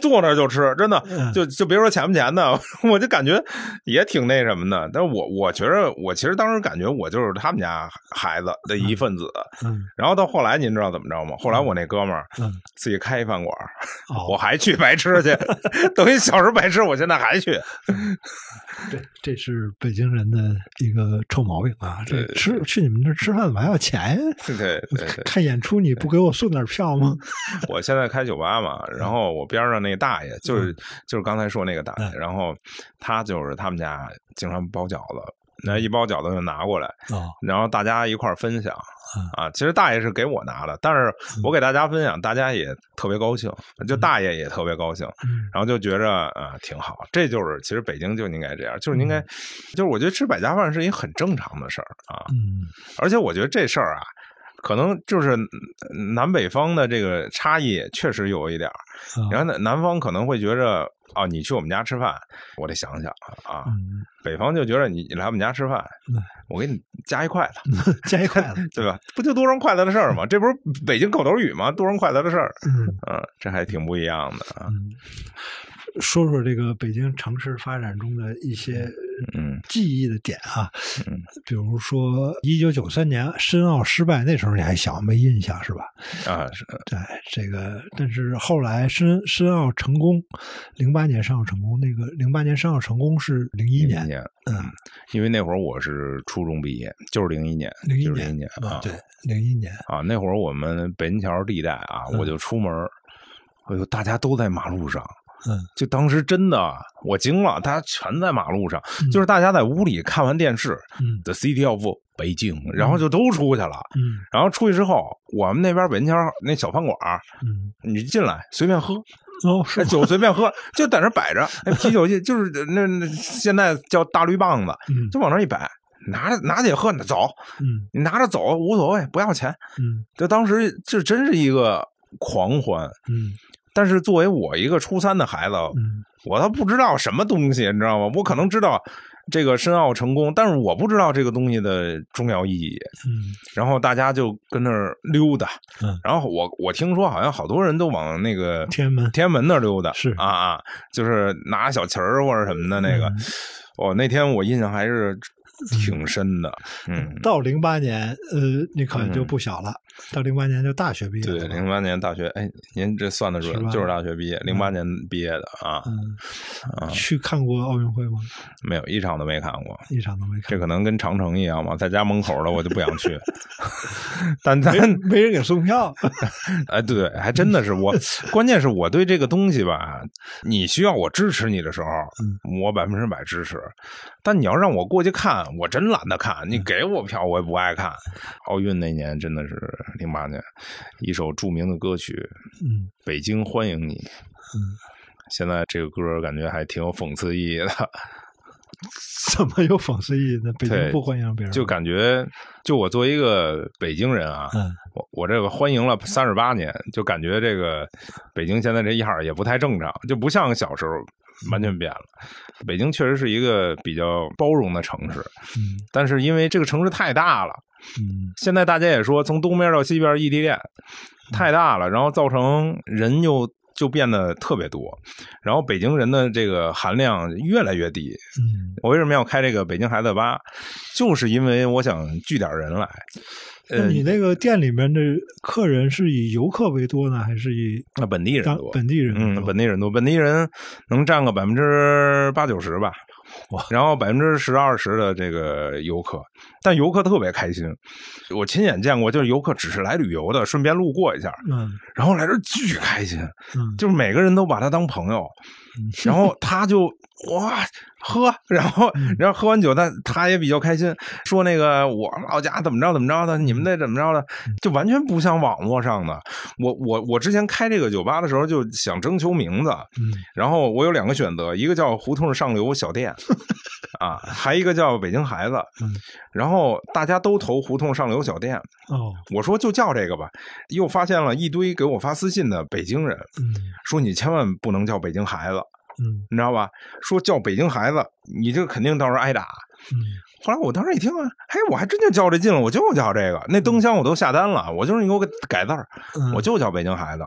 坐那儿就吃，真的嗯就就别说钱不钱的，我就感觉也挺那什么的。但是我我觉着，我其实当时感觉我就是他们家孩子的一份子。嗯然后到后来，您知道怎么着吗？后来我那哥们儿嗯，自己开一饭馆我还去白吃去，等于小时候白吃，我现在还去。这这是北京人的一个臭毛病啊！这吃去你们那吃饭怎么还要钱呀？对对看演出你不给我送点票吗？我现在开酒吧嘛，然后我边上那大爷就是就是刚才说那个大爷，嗯然后他就是他们家经常包饺子，那一包饺子就拿过来，哦，然后大家一块儿分享嗯啊。其实大爷是给我拿的，但是我给大家分享，大家也特别高兴，就大爷也特别高兴，嗯然后就觉着啊挺好。这就是其实北京就应该这样，就是应该，就是我觉得吃百家饭是一个很正常的事儿啊。嗯而且我觉得这事儿啊，可能就是嗯南北方的这个差异确实有一点儿。啊然后南南方可能会觉着，哦，你去我们家吃饭，我得想想啊。嗯，北方就觉得你你来我们家吃饭嗯，我给你加一筷子，加一筷子，对吧？不就多双筷子的事儿吗？这不是北京口头语吗？多双筷子的事儿，嗯嗯，这还挺不一样的啊。嗯，说说这个北京城市发展中的一些嗯记忆的点啊，嗯比如说一九九三年申奥失败，那时候你还小，没印象是吧？啊是对，这个，但是后来申申奥成功，零八年申奥成功，那个零八年申奥成功是零一年，年，嗯，因为那会儿我是初中毕业，就是零一年，零一年啊，对，零一年，啊，那会儿我们北京桥地带啊，嗯我就出门儿，哎呦，大家都在马路上。嗯就当时真的，我惊了，大家全在马路上，嗯就是大家在屋里看完电视嗯《The City of 北京》，然后就都出去了。嗯然后出去之后，我们那边北京桥那小饭馆，嗯你进来随便喝，哦，是哎酒随便喝，就在那摆着，哎，啤酒就就是那那现在叫大绿棒子，嗯就往那一摆，拿着拿起喝，走，嗯你拿着走无所谓，不要钱。嗯就当时这真是一个狂欢，嗯但是作为我一个初三的孩子，嗯。我倒不知道什么东西，你知道吗？我可能知道这个申奥成功，但是我不知道这个东西的重要意义。嗯。然后大家就跟那儿溜达，嗯。然后我我听说好像好多人都往那个天安门。天安门那儿溜达，是。啊啊，就是拿小旗儿或者什么的那个。我哦，那天我印象还是挺深的，嗯。到零八年，呃，你可能就嗯。不小了。到零八年就大学毕业对。零八年大学，哎，您这算得准就是大学毕业，零八年毕业的啊，嗯，去看过奥运会吗？没有一场都没看过。一场都没看。这可能跟长城一样嘛，在家门口的我就不想去。但咱没没人给送票。哎，对，还真的是我。关键是我对这个东西吧，你需要我支持你的时候，嗯我百分之百支持。但你要让我过去看，我真懒得看。你给我票，我也不爱看。奥运那年真的是零八年，一首著名的歌曲嗯《北京欢迎你》。嗯，现在这个歌感觉还挺有讽刺意义的。怎么有讽刺意义呢？北京不欢迎别人，就感觉，就我作为一个北京人啊，嗯我我这个欢迎了三十八年，就感觉这个北京现在这样儿也不太正常，就不像小时候完全变了。北京确实是一个比较包容的城市，嗯但是因为这个城市太大了，嗯现在大家也说从东边到西边异地恋太大了，然后造成人又就变得特别多，然后北京人的这个含量越来越低。嗯我为什么要开这个北京孩子吧？就是因为我想聚点人来。呃，那你那个店里面的客人是以游客为多呢，还是以那本地人多，本地人嗯，本地人多，本地人能占个百分之八九十吧哇。然后百分之十二十的这个游客，但游客特别开心。我亲眼见过，就是游客只是来旅游的，顺便路过一下，嗯。然后来这儿巨开心，嗯，就是每个人都把他当朋友，然后他就哇喝，然后嗯。然后喝完酒，他他也比较开心，说那个我老家怎么着怎么着的，你们那怎么着的，嗯。就完全不像网络上的。我我我之前开这个酒吧的时候就想征求名字，嗯然后我有两个选择，一个叫胡同上流小店，啊，还一个叫北京孩子嗯，然后大家都投胡同上流小店，哦。我说就叫这个吧，又发现了一堆给我发私信的北京人，嗯。说你千万不能叫北京孩子，嗯你知道吧？说叫北京孩子，你这肯定到时候挨打。嗯后来我当时一听啊，嘿，我还真就较这劲了，我就叫这个。那灯箱我都下单了，我就是你给我改字儿，嗯，我就叫北京孩子，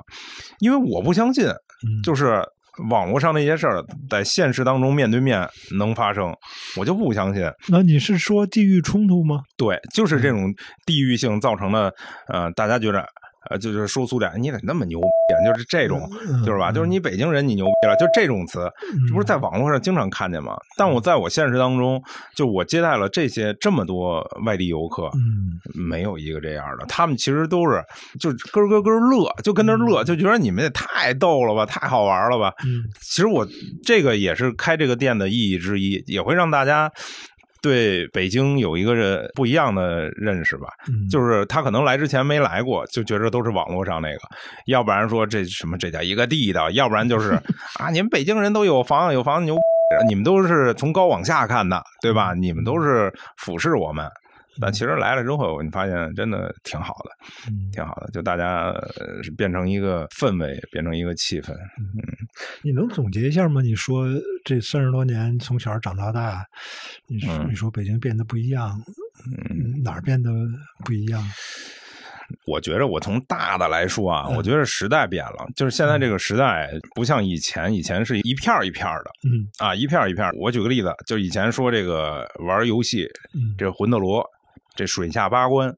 因为我不相信，嗯就是网络上那些事儿在现实当中面对面能发生，我就不相信。那你是说地域冲突吗？对，就是这种地域性造成的，呃，大家觉得。呃，就是说苏联，你咋那么牛逼啊？就是这种，嗯就是吧？就是你北京人，你牛逼了，就这种词，这不是在网络上经常看见吗？但我在我现实当中，就我接待了这些这么多外地游客，嗯没有一个这样的。他们其实都是就咯咯咯乐，就跟那乐，就觉得你们也太逗了吧，太好玩了吧。嗯其实我这个也是开这个店的意义之一，也会让大家对北京有一个人不一样的认识吧。嗯，就是他可能来之前没来过，就觉得都是网络上那个，要不然说这什么这叫一个地道，要不然就是 啊，你们北京人都有房有房牛，你们都是从高往下看的，对吧？你们都是俯视我们。但其实来了之后，你发现真的挺好的，嗯挺好的，就大家呃变成一个氛围，变成一个气氛。你能总结一下吗？你说这三十多年从小长到大，你说、嗯你说北京变得不一样，嗯，哪儿变得不一样？我觉着我从大的来说啊，嗯我觉得时代变了，就是现在这个时代不像以前，以前是一片儿一片儿的嗯啊，一片儿一片儿。我举个例子，就以前说这个玩游戏，嗯这魂斗罗，这水下八关，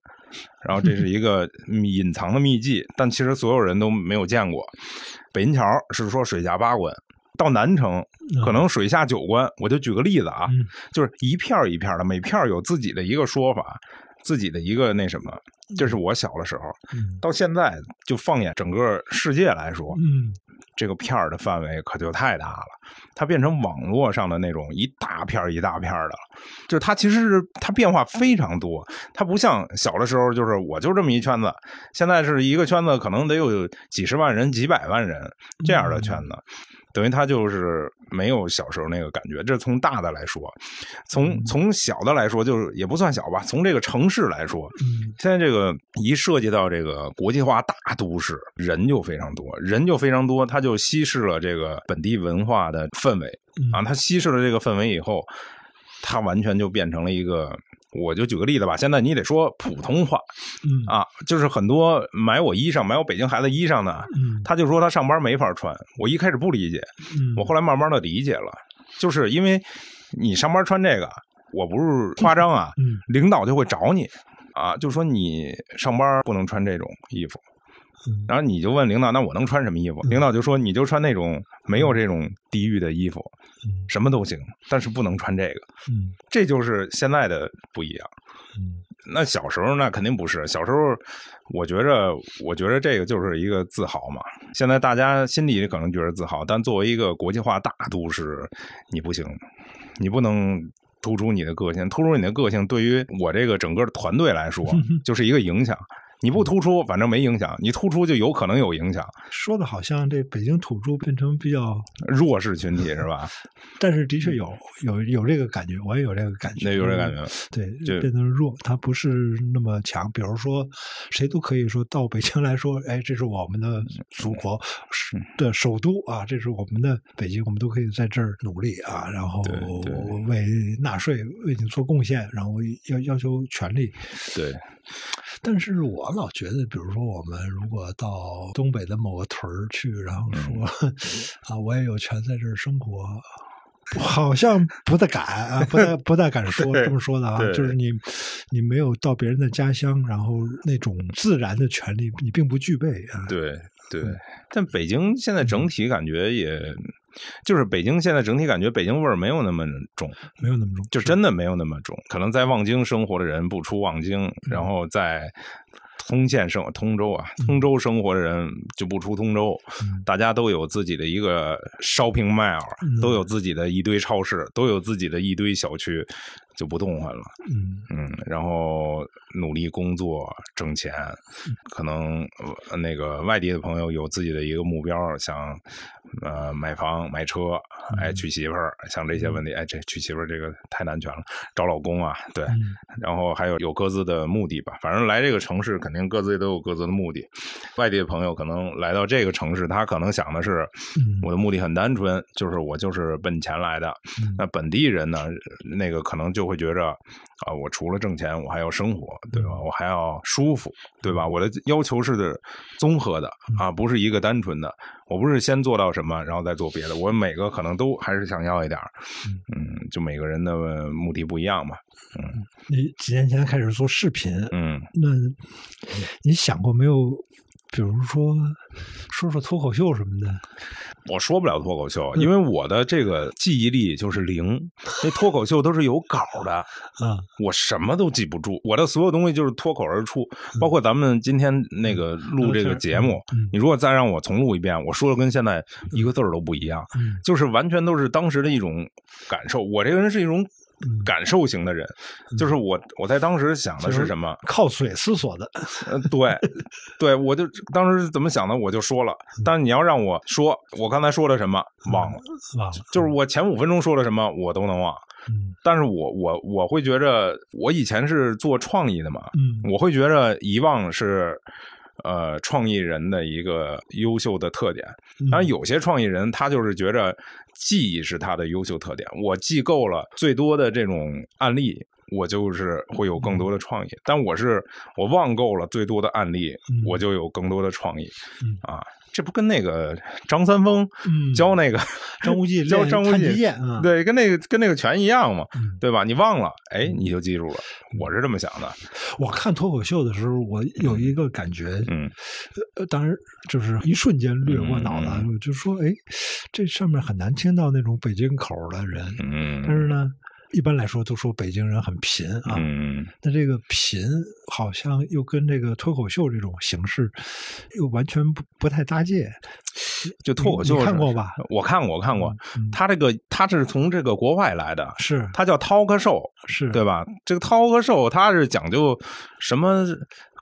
然后这是一个 隐藏的秘技，但其实所有人都没有见过。北银桥是说水下八关，到南城可能水下九关。我就举个例子啊，嗯就是一片儿一片的，每片儿有自己的一个说法，自己的一个那什么。这是我小的时候，嗯到现在就放眼整个世界来说，嗯这个片儿的范围可就太大了，它变成网络上的那种一大片一大片的了。就是它其实是它变化非常多，它不像小的时候，就是我就这么一圈子，现在是一个圈子可能得有几十万人、几百万人这样的圈子。等于他就是没有小时候那个感觉，这从大的来说，从从小的来说，就是也不算小吧。从这个城市来说，现在这个一涉及到这个国际化大都市，人就非常多，人就非常多，它就稀释了这个本地文化的氛围啊。它稀释了这个氛围以后，它完全就变成了一个。我就举个例子吧，现在你得说普通话，啊，就是很多买我衣裳、买我北京孩子衣裳的，他就说他上班没法穿。我一开始不理解，我后来慢慢的理解了，就是因为你上班穿这个，我不是夸张啊，领导就会找你，啊，就说你上班不能穿这种衣服。然后你就问领导，那我能穿什么衣服？领导就说，你就穿那种没有这种地域的衣服，什么都行，但是不能穿这个。嗯这就是现在的不一样。嗯那小时候那肯定不是，小时候我觉着，我觉着这个就是一个自豪嘛。现在大家心里可能觉得自豪，但作为一个国际化大都市，你不行，你不能突出你的个性，突出你的个性，对于我这个整个的团队来说，就是一个影响。你不突出，反正没影响；你突出，就有可能有影响。说的好像这北京土著变成比较弱势群体是吧？但是的确有有有这个感觉，我也有这个感觉。那有这感觉，对，就变成弱，它不是那么强。比如说，谁都可以说到北京来说，哎，这是我们的祖国的首都啊，这是我们的北京，我们都可以在这儿努力啊，然后为纳税，为你做贡献，然后要要求权利。对。但是我老觉得，比如说我们如果到东北的某个屯儿去，然后说啊，我也有权在这儿生活，好像不太敢啊，不太不太敢说这么说的啊。就是你你没有到别人的家乡，然后那种自然的权利你并不具备啊。对对，但北京现在整体感觉也。就是北京现在整体感觉北京味儿没有那么重，没有那么重，就真的没有那么重。可能在望京生活的人不出望京，然后在通县生通州啊，通州生活的人就不出通州。大家都有自己的一个 shopping mall，都有自己的一堆超市，都有自己的一堆小区。就不动换了，嗯。嗯，然后努力工作挣钱，可能那个外地的朋友有自己的一个目标，想呃买房买车，哎娶媳妇儿，像这些问题，哎这娶媳妇儿这个太难全了，找老公啊，对，然后还有有各自的目的吧，反正来这个城市肯定各自都有各自的目的。外地的朋友可能来到这个城市，他可能想的是，我的目的很单纯，就是我就是奔钱来的。那本地人呢，那个可能就。会觉着啊，我除了挣钱，我还要生活，对吧？我还要舒服，对吧？我的要求是综合的啊，不是一个单纯的。我不是先做到什么，然后再做别的。我每个可能都还是想要一点嗯，就每个人的目的不一样嘛。嗯，你几年前开始做视频，嗯，那你想过没有？比如说，说说脱口秀什么的，我说不了脱口秀，因为我的这个记忆力就是零。那脱口秀都是有稿的，啊，我什么都记不住。我的所有东西就是脱口而出，包括咱们今天那个录这个节目，你如果再让我重录一遍，我说的跟现在一个字儿都不一样，就是完全都是当时的一种感受。我这个人是一种。感受型的人，就是我。我在当时想的是什么？靠嘴思索的。呃，对，对，我就当时怎么想的，我就说了。但是你要让我说，我刚才说了什么，忘了，忘了。就是我前五分钟说了什么，我都能忘。嗯。但是我我我会觉着，我以前是做创意的嘛，嗯，我会觉着遗忘是。呃，创意人的一个优秀的特点。当然，有些创意人他就是觉着记忆是他的优秀特点。我记够了最多的这种案例，我就是会有更多的创意。但我是我忘够了最多的案例，我就有更多的创意。啊。这不跟那个张三丰教那个 张无忌教张无忌对，跟那个跟那个拳一样嘛，对吧？你忘了，哎，你就记住了。我是这么想的。我看脱口秀的时候，我有一个感觉，嗯，呃，当然就是一瞬间掠过脑子，就说，哎，这上面很难听到那种北京口的人，嗯，但是呢。一般来说都说北京人很贫啊，那这个贫好像又跟这个脱口秀这种形式又完全不不太搭界。就脱口秀你看过吧？我看过，我看过。嗯他这个他是从这个国外来的，是他叫 talk show，是，对吧？这个 talk show 它是讲究什么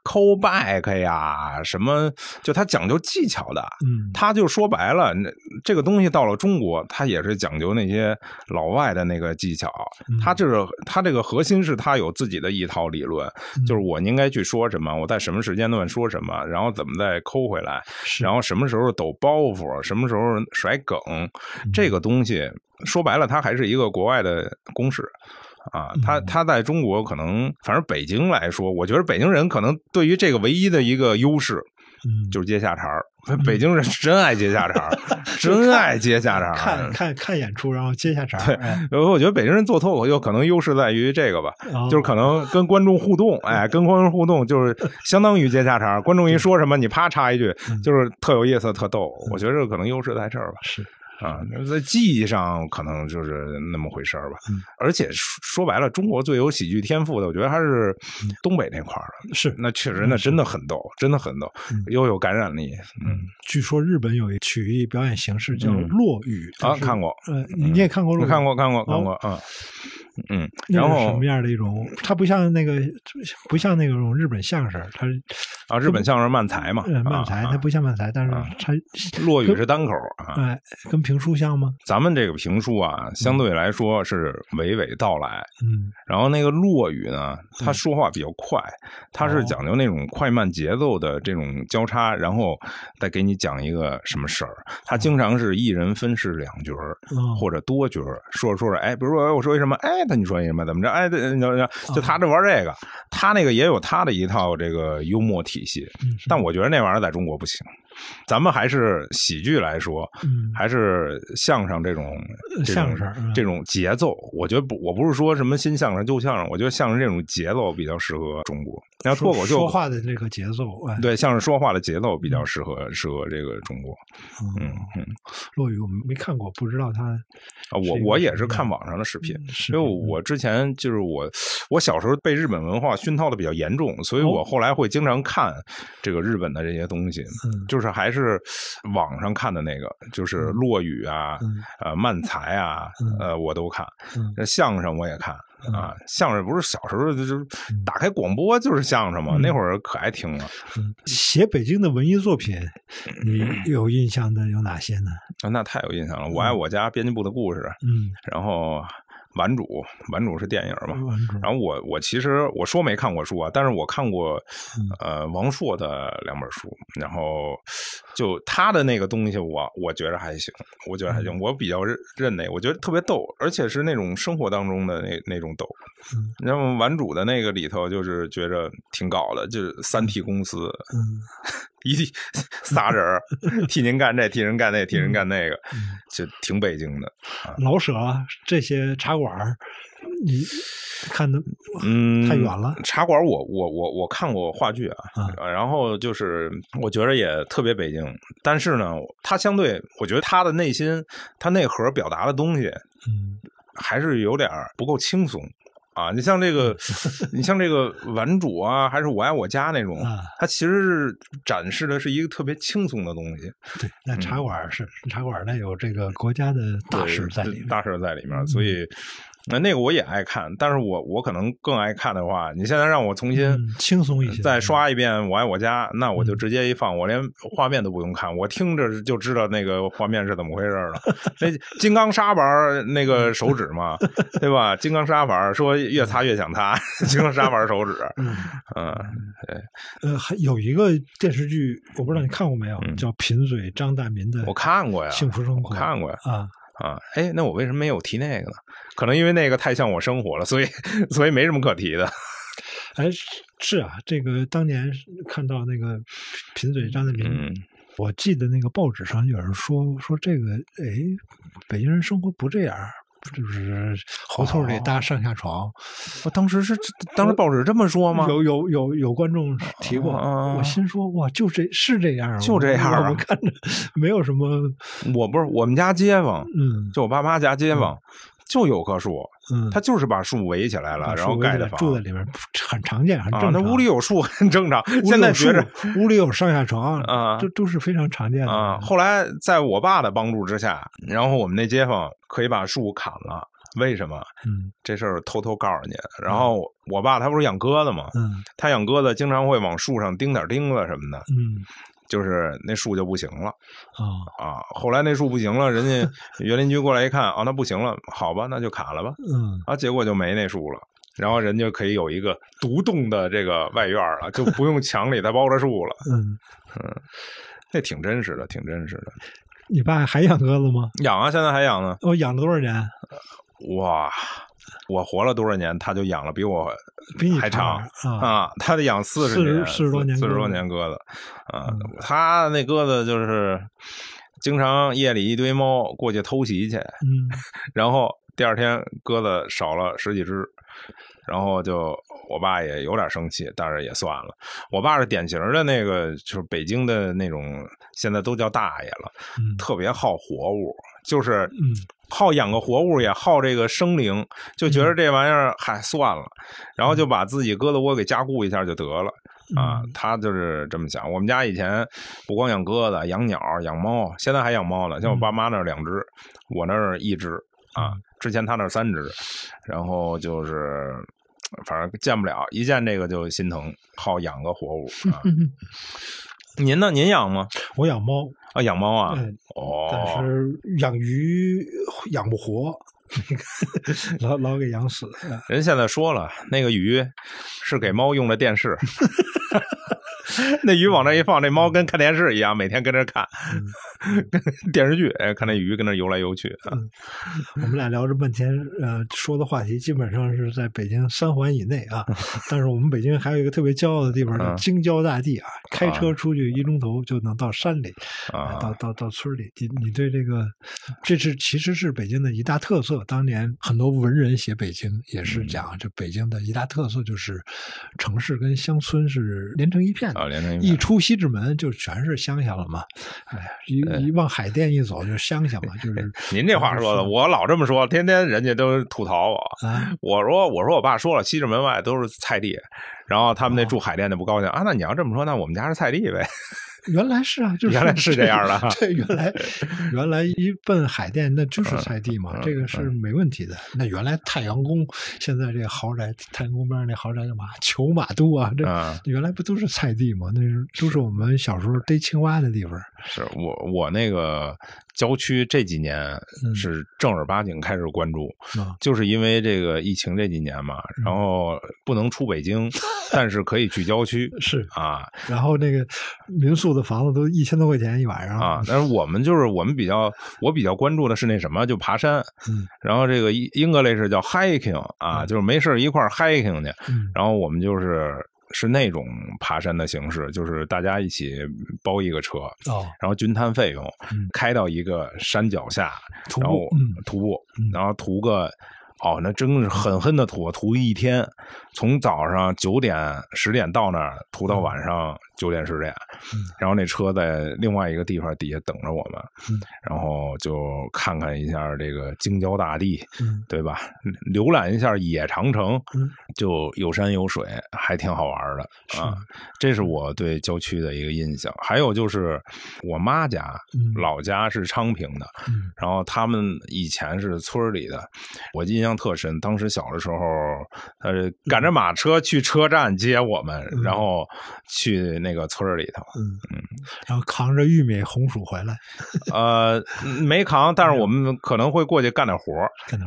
call back 呀，什么就他讲究技巧的。嗯，他就说白了，那这个东西到了中国，他也是讲究那些老外的那个技巧。嗯他就是他这个核心是他有自己的一套理论，嗯就是我应该去说什么，我在什么时间段说什么，然后怎么再抠回来，然后什么时候抖包袱，什么时候甩梗，嗯这个东西说白了，它还是一个国外的公式。啊，他嗯他在中国可能，反正北京来说，我觉得北京人可能对于这个唯一的一个优势嗯，就是接下茬儿。北京人真爱接下茬儿，真爱接下茬儿。看看看演出，然后接下茬儿，哎然后我觉得北京人做脱口秀可能优势在于这个吧，哦就是可能跟观众互动，哎，跟观众互动就是相当于接下茬儿。观众一说什么，你啪插一句，嗯就是特有意思、特逗。我觉得这可能优势在这儿吧。是啊，在技艺上可能就是那么回事儿吧。嗯而且说说白了，中国最有喜剧天赋的，我觉得还是东北那块儿的。是。那确实，那真的很逗，真的很逗嗯，又有感染力。嗯据说日本有一曲艺表演形式叫嗯落雨啊，就是看过，呃，你也看过落语？看过，看过，看过，嗯嗯。然后什么样的一种？它不像那个，不像那种日本相声，它啊，日本相声慢才嘛，呃慢才，啊它不像慢才，但是啊它落雨是单口啊。哎，跟评书像吗？咱们这个评书啊，相对来说是娓娓道来，嗯。然后那个落语呢，他说话比较快，他是哦。讲究那种快慢节奏的这种交叉，然后再给你讲一个什么事儿。他经常是一人分饰两角或者多角儿，说着说着，哎，比如说我说一什么，哎，他你说一什么，怎么着，哎，对，就他这玩这个，他那个也有他的一套这个幽默体系，嗯但我觉得那玩意儿在中国不行。咱们还是喜剧来说，嗯还是相声这种这种相声嗯这种节奏，我觉得不，我不是说什么新相声旧相声，我觉得相声这种节奏比较适合中国。然后脱口秀说话的这个节奏，哎，对像是说话的节奏比较适合适合这个中国。嗯嗯。落雨我没看过，不知道他啊，我我也是看网上的视频。因为我之前就是我，我小时候被日本文化熏陶的比较严重，所以我哦。后来会经常看这个日本的这些东西，嗯。就是还是网上看的那个，就是落雨啊，嗯。呃，漫才啊，嗯。呃，我都看。嗯。相声我也看嗯啊，相声不是小时候就是打开广播就是相声嘛，嗯。那会儿可爱听了。嗯。写北京的文艺作品，你 有印象的有哪些呢？啊那太有印象了，《我爱我家》编辑部的故事，嗯，然后《顽主》，《顽主》是电影嘛。然后我我其实我说没看过书啊，但是我看过嗯呃王朔的两本书，然后就他的那个东西我我觉得还行，我觉得还嗯行，我比较认认那，我觉得特别逗，而且是那种生活当中的那那种逗。嗯然后顽主的那个里头就是觉着挺搞的，就是三体公司嗯 一仨人儿 替您干这，替人干那，替人干那个，嗯就挺北京的。老舍啊这些茶馆儿，你看的嗯，太远了茶馆我我我我看过话剧啊，啊呃然后就是我觉得也特别北京，但是呢，他相对我觉得他的内心，他内核表达的东西嗯还是有点不够轻松。啊，你像这个，你像这个顽主啊，还是我爱我家那种啊，它其实是展示的是一个特别轻松的东西，对，那茶馆儿是茶馆儿，那有这个国家的大事在里面。大事在里面，嗯所以那那个我也爱看，但是我我可能更爱看的话，你现在让我重新嗯轻松一些再刷一遍《我爱我家》，那我就嗯直接一放，我连画面都不用看，我听着就知道那个画面是怎么回事了。那 金刚砂玩那个手指嘛，对吧？金刚砂玩说越擦越想擦，金刚砂玩手指，嗯嗯，呃，还有一个电视剧，我不知道你看过没有，嗯叫《贫嘴张大民的我看过呀，幸福生活》。我看过呀。啊，啊，哎，那我为什么没有提那个呢？可能因为那个太像我生活了，所以所以没什么可提的。哎，是啊，这个当年看到那个贫嘴张大民，嗯我记得那个报纸上有人说说这个，哎，北京人生活不这样。就是胡同里搭上下床，我当时是当时报纸这么说吗？有有有有观众提过，啊我心说哇，就这是这样吗，就这样啊我看着没有什么，我不是我们家街坊，嗯。就我爸妈家街坊，就有棵树，嗯，他就是把树围起来了，然后盖的房。住在里面，很常见，很啊，正常。那屋里有树 很正常。现在觉着屋里有上下床 啊这都是非常常见的啊，后来在我爸的帮助之下，然后我们那街坊可以把树砍了。为什么？嗯这事儿偷偷告诉你。然后我爸他不是养鸽子吗？嗯他养鸽子经常会往树上钉点钉子什么的，嗯就是那树就不行了啊啊。后来那树不行了，人家 园林局过来一看，啊，那不行了，好吧，那就砍了吧。嗯啊，结果就没那树了。然后人就可以有一个独栋的这个外院了，就不用墙里再包着树了。嗯 嗯，那挺真实的，挺真实的。你爸还养鸽子吗？养啊，现在还养呢。我养了多少年？哇，我活了多少年，他就养了比我比你还长长啊啊！他得养四十40年，四十多年四十多年鸽子啊嗯！他那鸽子就是经常夜里一堆猫过去偷袭去，嗯然后第二天鸽子少了十几只，然后就我爸也有点生气，但是也算了。我爸是典型的那个，就是北京的那种，现在都叫大爷了，嗯特别好活物，就是嗯好养个活物，也好这个生灵，就觉得这玩意儿嗨算了，然后就把自己鸽子窝给加固一下就得了。啊嗯，他就是这么想。我们家以前不光养鸽子、养鸟、养猫，现在还养猫呢。像我爸妈那儿两只，我那儿一只啊。之前他那儿三只，然后就是反正见不了，一见这个就心疼，好养个活物啊。您呢？您养吗？我养猫，啊，养猫啊？嗯但哦，是养鱼养不活，老老给养死。人现在说了，那个鱼是给猫用的电视。那鱼往那一放，那猫跟看电视一样，每天跟着看，跟电视剧，哎，看那鱼跟那游来游去。嗯我们俩聊这半天，呃，说的话题基本上是在北京三环以内啊。但是我们北京还有一个特别骄傲的地方叫嗯京郊大地啊，开车出去一钟头就能到山里，啊到到到村里。你你对这个，这是其实是北京的一大特色。当年很多文人写北京也嗯是讲，这北京的一大特色就是城市跟乡村是连成一片的。啊，连成一片一出西直门就全是乡下了嘛，哎呀，一一往海淀一走就是乡下嘛，就是 您这话说的，我老这么说，天天人家都吐槽我。啊，我说我说我爸说了，西直门外都是菜地，然后他们那住海淀的不高兴啊。那你要这么说，那我们家是菜地呗？原来是啊，就是原来 是这样的对，原来 原来一奔海淀那就是菜地嘛，嗯这个是没问题的。那原来太阳宫现在这个豪宅，太阳宫边上那豪宅叫嘛？裘马都啊，这嗯，原来不都是菜地吗？那是都是我们小时候逮青蛙的地方。是我我那个郊区这几年嗯。是正儿八经开始关注，啊。就是因为这个疫情这几年嘛，然后不能出北京，但是可以去郊区是，啊。然后那个民宿的房子都一千多块钱一晚上啊！但是我们就是我们比较我比较关注的是那什么，就爬山，嗯。然后这个英英格类是叫 hiking 啊，嗯。就是没事一块 hiking 去，嗯。然后我们就是是那种爬山的形式，就是大家一起包一个车，哦，然后均摊费用，嗯开到一个山脚下，徒然后步嗯徒步，嗯然后徒个。哦，那真是狠狠的涂，涂一天，从早上九点十点到那儿，涂到晚上九点十点，嗯然后那车在另外一个地方底下等着我们，嗯然后就看看一下这个京郊大地，嗯对吧？浏览一下野长城，嗯就有山有水，还挺好玩的啊。这是我对郊区的一个印象。还有就是我妈家，嗯老家是昌平的，嗯然后他们以前是村里的，我印象特深。当时小的时候，呃，赶着马车去车站接我们，嗯然后去那个村里头。嗯，然后扛着玉米红薯回来，呃，没扛，但是我们可能会过去干点活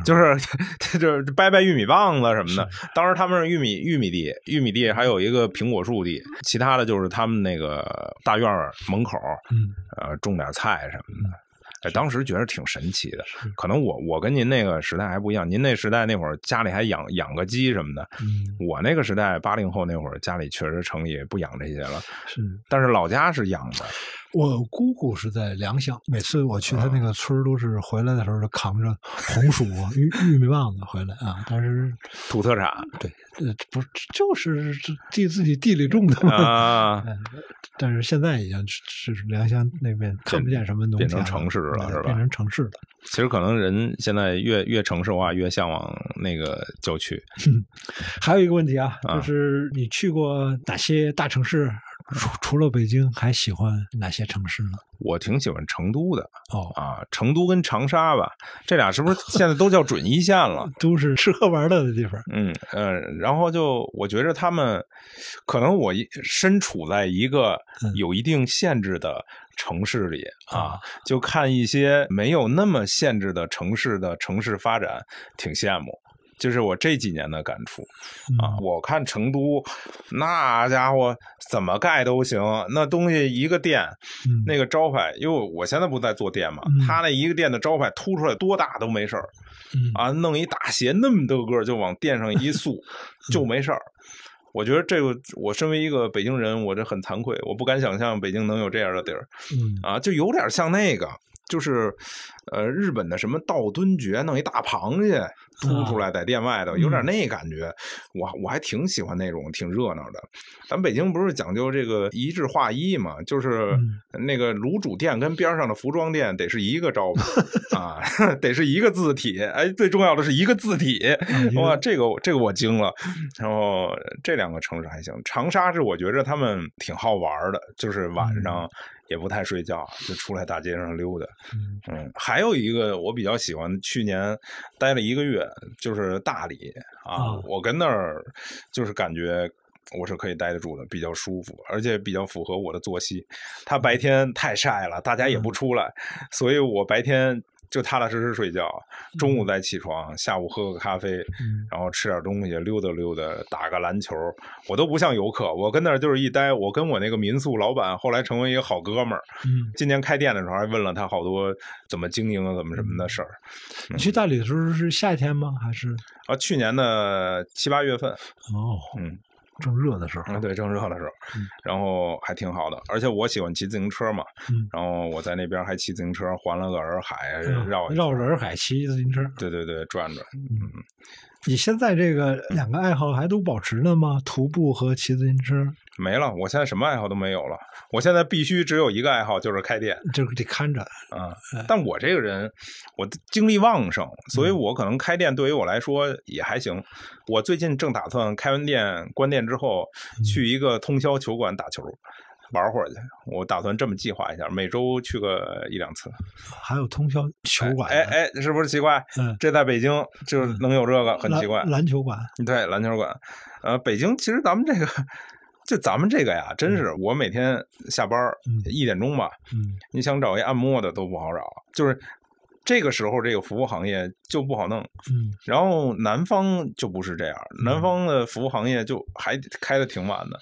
就是 就是掰掰玉米棒子什么的。当时他们是玉米玉米地，玉米地还有一个苹果树地，其他的就是他们那个大院门口，嗯呃，种点菜什么的。哎，当时觉得挺神奇的，可能我我跟您那个时代还不一样，您那时代那会儿家里还养养个鸡什么的，嗯我那个时代八零后那会儿家里确实城里不养这些了，是。但是老家是养的，我姑姑是在良乡，每次我去她那个村儿，都是回来的时候就扛着红薯、玉玉米棒子回来啊。但是土特产对，呃，不是就是地自己地里种的嘛。但是现在已经是是良乡那边看不见什么农变成城市了是吧变成城市了。其实可能人现在越越城市化，越向往那个郊区。还有一个问题啊，啊就是你去过哪些大城市？除除了北京，还喜欢哪些城市呢？我挺喜欢成都的哦，啊，成都跟长沙吧，这俩是不是现在都叫准一线了？都是吃喝玩乐的地方。嗯嗯、呃然后就我觉着他们可能我身处在一个嗯有一定限制的城市里啊啊，就看一些没有那么限制的城市的城市发展，挺羡慕。就是我这几年的感触啊，嗯我看成都那家伙怎么盖都行，那东西一个店嗯，那个招牌，因为我现在不在做店嘛，嗯他那一个店的招牌凸出来多大都没事儿，嗯啊，弄一大鞋那么多个就往店上一塑 就没事儿。我觉得这个，我身为一个北京人，我这很惭愧，我不敢想象北京能有这样的地儿嗯啊，就有点像那个，就是呃日本的什么道敦爵，弄一大螃蟹凸出来在店外头，有点那感觉。我我还挺喜欢那种挺热闹的。咱北京不是讲究这个一致化一嘛，就是那个卤煮店跟边上的服装店得是一个招牌 啊，得是一个字体。哎，最重要的是一个字体。哇，这个这个我惊了。然后这两个城市还行，长沙是我觉着他们挺好玩的，就是晚上也不太睡觉，就出来大街上溜达。嗯嗯，还有一个我比较喜欢，去年待了一个月，就是大理啊，啊我跟那儿就是感觉。我是可以待得住的，比较舒服，而且比较符合我的作息。它白天太晒了，大家也不出来，所以我白天就踏踏实实睡觉，中午再起床，下午喝个咖啡，嗯然后吃点东西，溜达溜达，打个篮球。我都不像游客，我跟那儿就是一待。我跟我那个民宿老板后来成为一个好哥们儿。嗯，今年开店的时候还问了他好多怎么经营啊，怎么什么的事儿。你去大理的时候是夏天吗？还是啊，去年的七八月份，哦，嗯，正热的时候？嗯，对，正热的时候嗯，然后还挺好的。而且我喜欢骑自行车嘛，嗯然后我在那边还骑自行车环了个洱海，嗯绕绕着洱海骑自行车。对对对，转转。你现在这个两个爱好还都保持呢吗？徒步和骑自行车，没了，我现在什么爱好都没有了。我现在必须只有一个爱好，就是开店。就是得看着。啊哎，但我这个人，我精力旺盛，所以嗯我可能开店对于我来说也还行。我最近正打算开完店关店之后，嗯去一个通宵球馆打球。玩会儿去，我打算这么计划一下，每周去个一两次。还有通宵球馆啊，哎哎，是不是奇怪？嗯，这在北京就是能有这个，很奇怪篮。篮球馆，对，篮球馆，呃，北京其实咱们这个，就咱们这个呀，真是我每天下班一点钟吧，嗯你想找一按摩的都不好找，就是这个时候这个服务行业就不好弄。嗯然后南方就不是这样，嗯南方的服务行业就还开的挺晚的。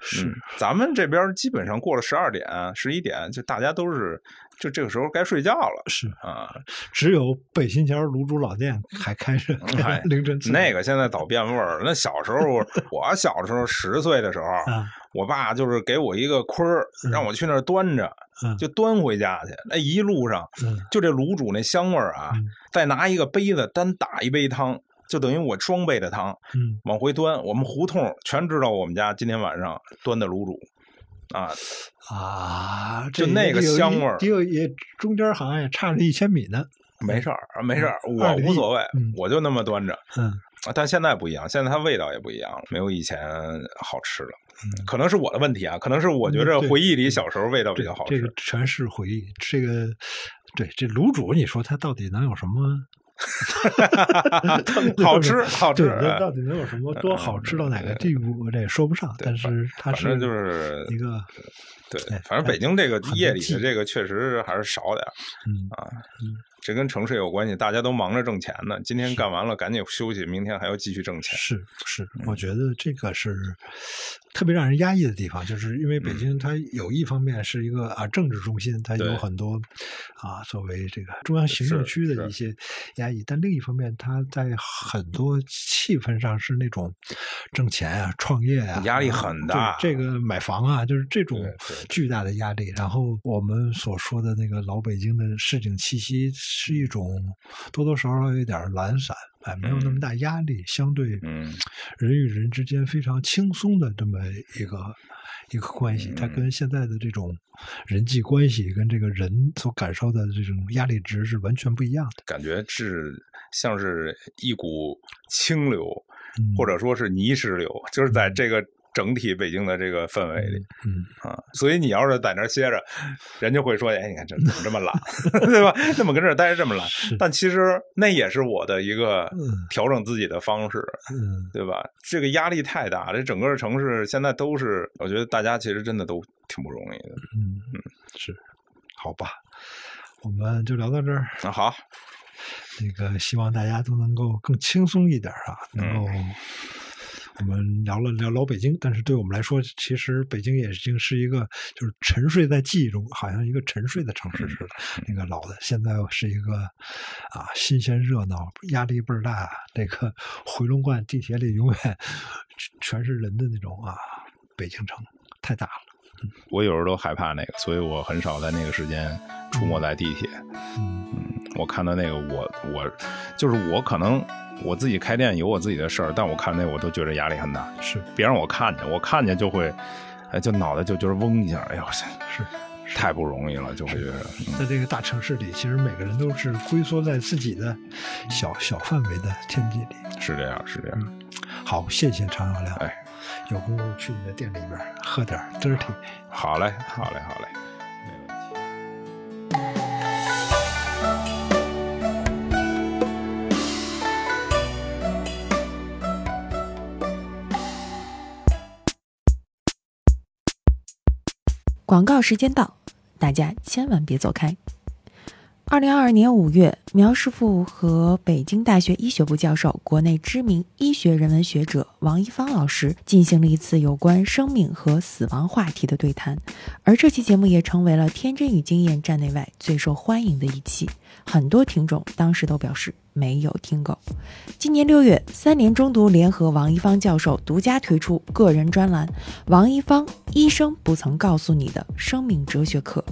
是嗯，咱们这边基本上过了十二点、十一点，就大家都是就这个时候该睡觉了是，啊。只有北新桥卤煮老店还开着哎，凌晨四那个现在早变味儿了。那小时候，我小时候十岁的时候，啊，我爸就是给我一个坤儿，嗯让我去那儿端着，嗯就端回家去。那一路上嗯就这卤煮那香味儿啊，嗯再拿一个杯子单打一杯汤，就等于我双倍的汤嗯往回端。我们胡同全知道我们家今天晚上端的卤煮啊，啊，就那个香味儿也有也中间好像也差着一千米呢。没事儿，没事儿，我无所谓嗯，我就那么端着。嗯啊但现在不一样，现在它味道也不一样了，没有以前好吃了。嗯，可能是我的问题啊，可能是我觉着回忆里小时候味道比较好吃这个。全是回忆。这个对这卤煮，你说它到底能有什么？好吃，好吃到底能有什么多好吃到哪个地步？我这也说不上。但是它是就是一个对哎，反正北京这个夜里的这个确实还是少点儿嗯啊。这跟城市有关系，大家都忙着挣钱呢。今天干完了，赶紧休息，明天还要继续挣钱。是是，我觉得这个是特别让人压抑的地方，就是因为北京它有一方面是一个啊政治中心，它有很多啊作为这个中央行政区的一些压抑，但另一方面，它在很多气氛上是那种挣钱啊、创业啊，压力啊很大对这个买房啊，就是这种巨大的压力。然后我们所说的那个老北京的市井气息，是一种多多少少有点懒散，哎，没有那么大压力，相对嗯。人与人之间非常轻松的这么一个一个关系，它嗯。跟现在的这种人际关系跟这个人所感受的这种压力值是完全不一样的。感觉是像是一股清流，嗯，或者说是泥石流，就是在这个整体北京的这个氛围里。嗯，啊，所以你要是在那儿歇着，人就会说：“哎，你看这怎么这么懒，对吧？怎么跟这儿待着这么懒？”但其实那也是我的一个嗯调整自己的方式，嗯对吧？这个压力太大，这整个城市现在都是，我觉得大家其实真的都挺不容易的。嗯嗯，是，好吧，我们就聊到这儿。那好，那个希望大家都能够更轻松一点啊，能够。我们聊了聊老北京，但是对我们来说，其实北京也已经是一个就是沉睡在记忆中，好像一个沉睡的城市似的。那个老的，现在是一个啊新鲜热闹，压力倍儿大。那个回龙观地铁里永远全是人的那种啊，北京城太大了。我有时候都害怕那个，所以我很少在那个时间出没在地铁。嗯我看到那个，我我就是我可能我自己开店有我自己的事儿，但我看那我都觉得压力很大。是别让我看见，我看见就会，哎，就脑袋就觉得嗡一下，哎呦，是，太不容易了，就会觉得，嗯在这个大城市里，其实每个人都是龟缩在自己的小小范围的天地里。是这样，是这样。好，谢谢常小亮。哎，有功夫去你的店里边喝点 dirty。好嘞，好嘞，好嘞，广告时间到，大家千万别走开。二零二二年五月，苗师傅和北京大学医学部教授、国内知名医学人文学者王一芳老师进行了一次有关生命和死亡话题的对谈，而这期节目也成为了《天真与经验》站内外最受欢迎的一期。很多听众当时都表示没有听够。今年六月，三联中读联合王一芳教授独家推出个人专栏《王一芳：医生不曾告诉你的生命哲学课》。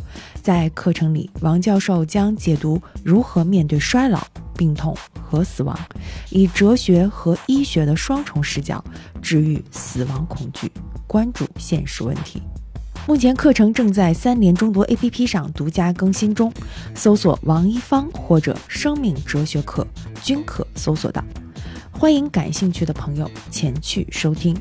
在课程里，王教授将解读如何面对衰老、病痛和死亡，以哲学和医学的双重视角治愈死亡恐惧，关注现实问题。目前课程正在三联中读 APP 上独家更新中，搜索王一方或者生命哲学课均可搜索到。欢迎感兴趣的朋友前去收听。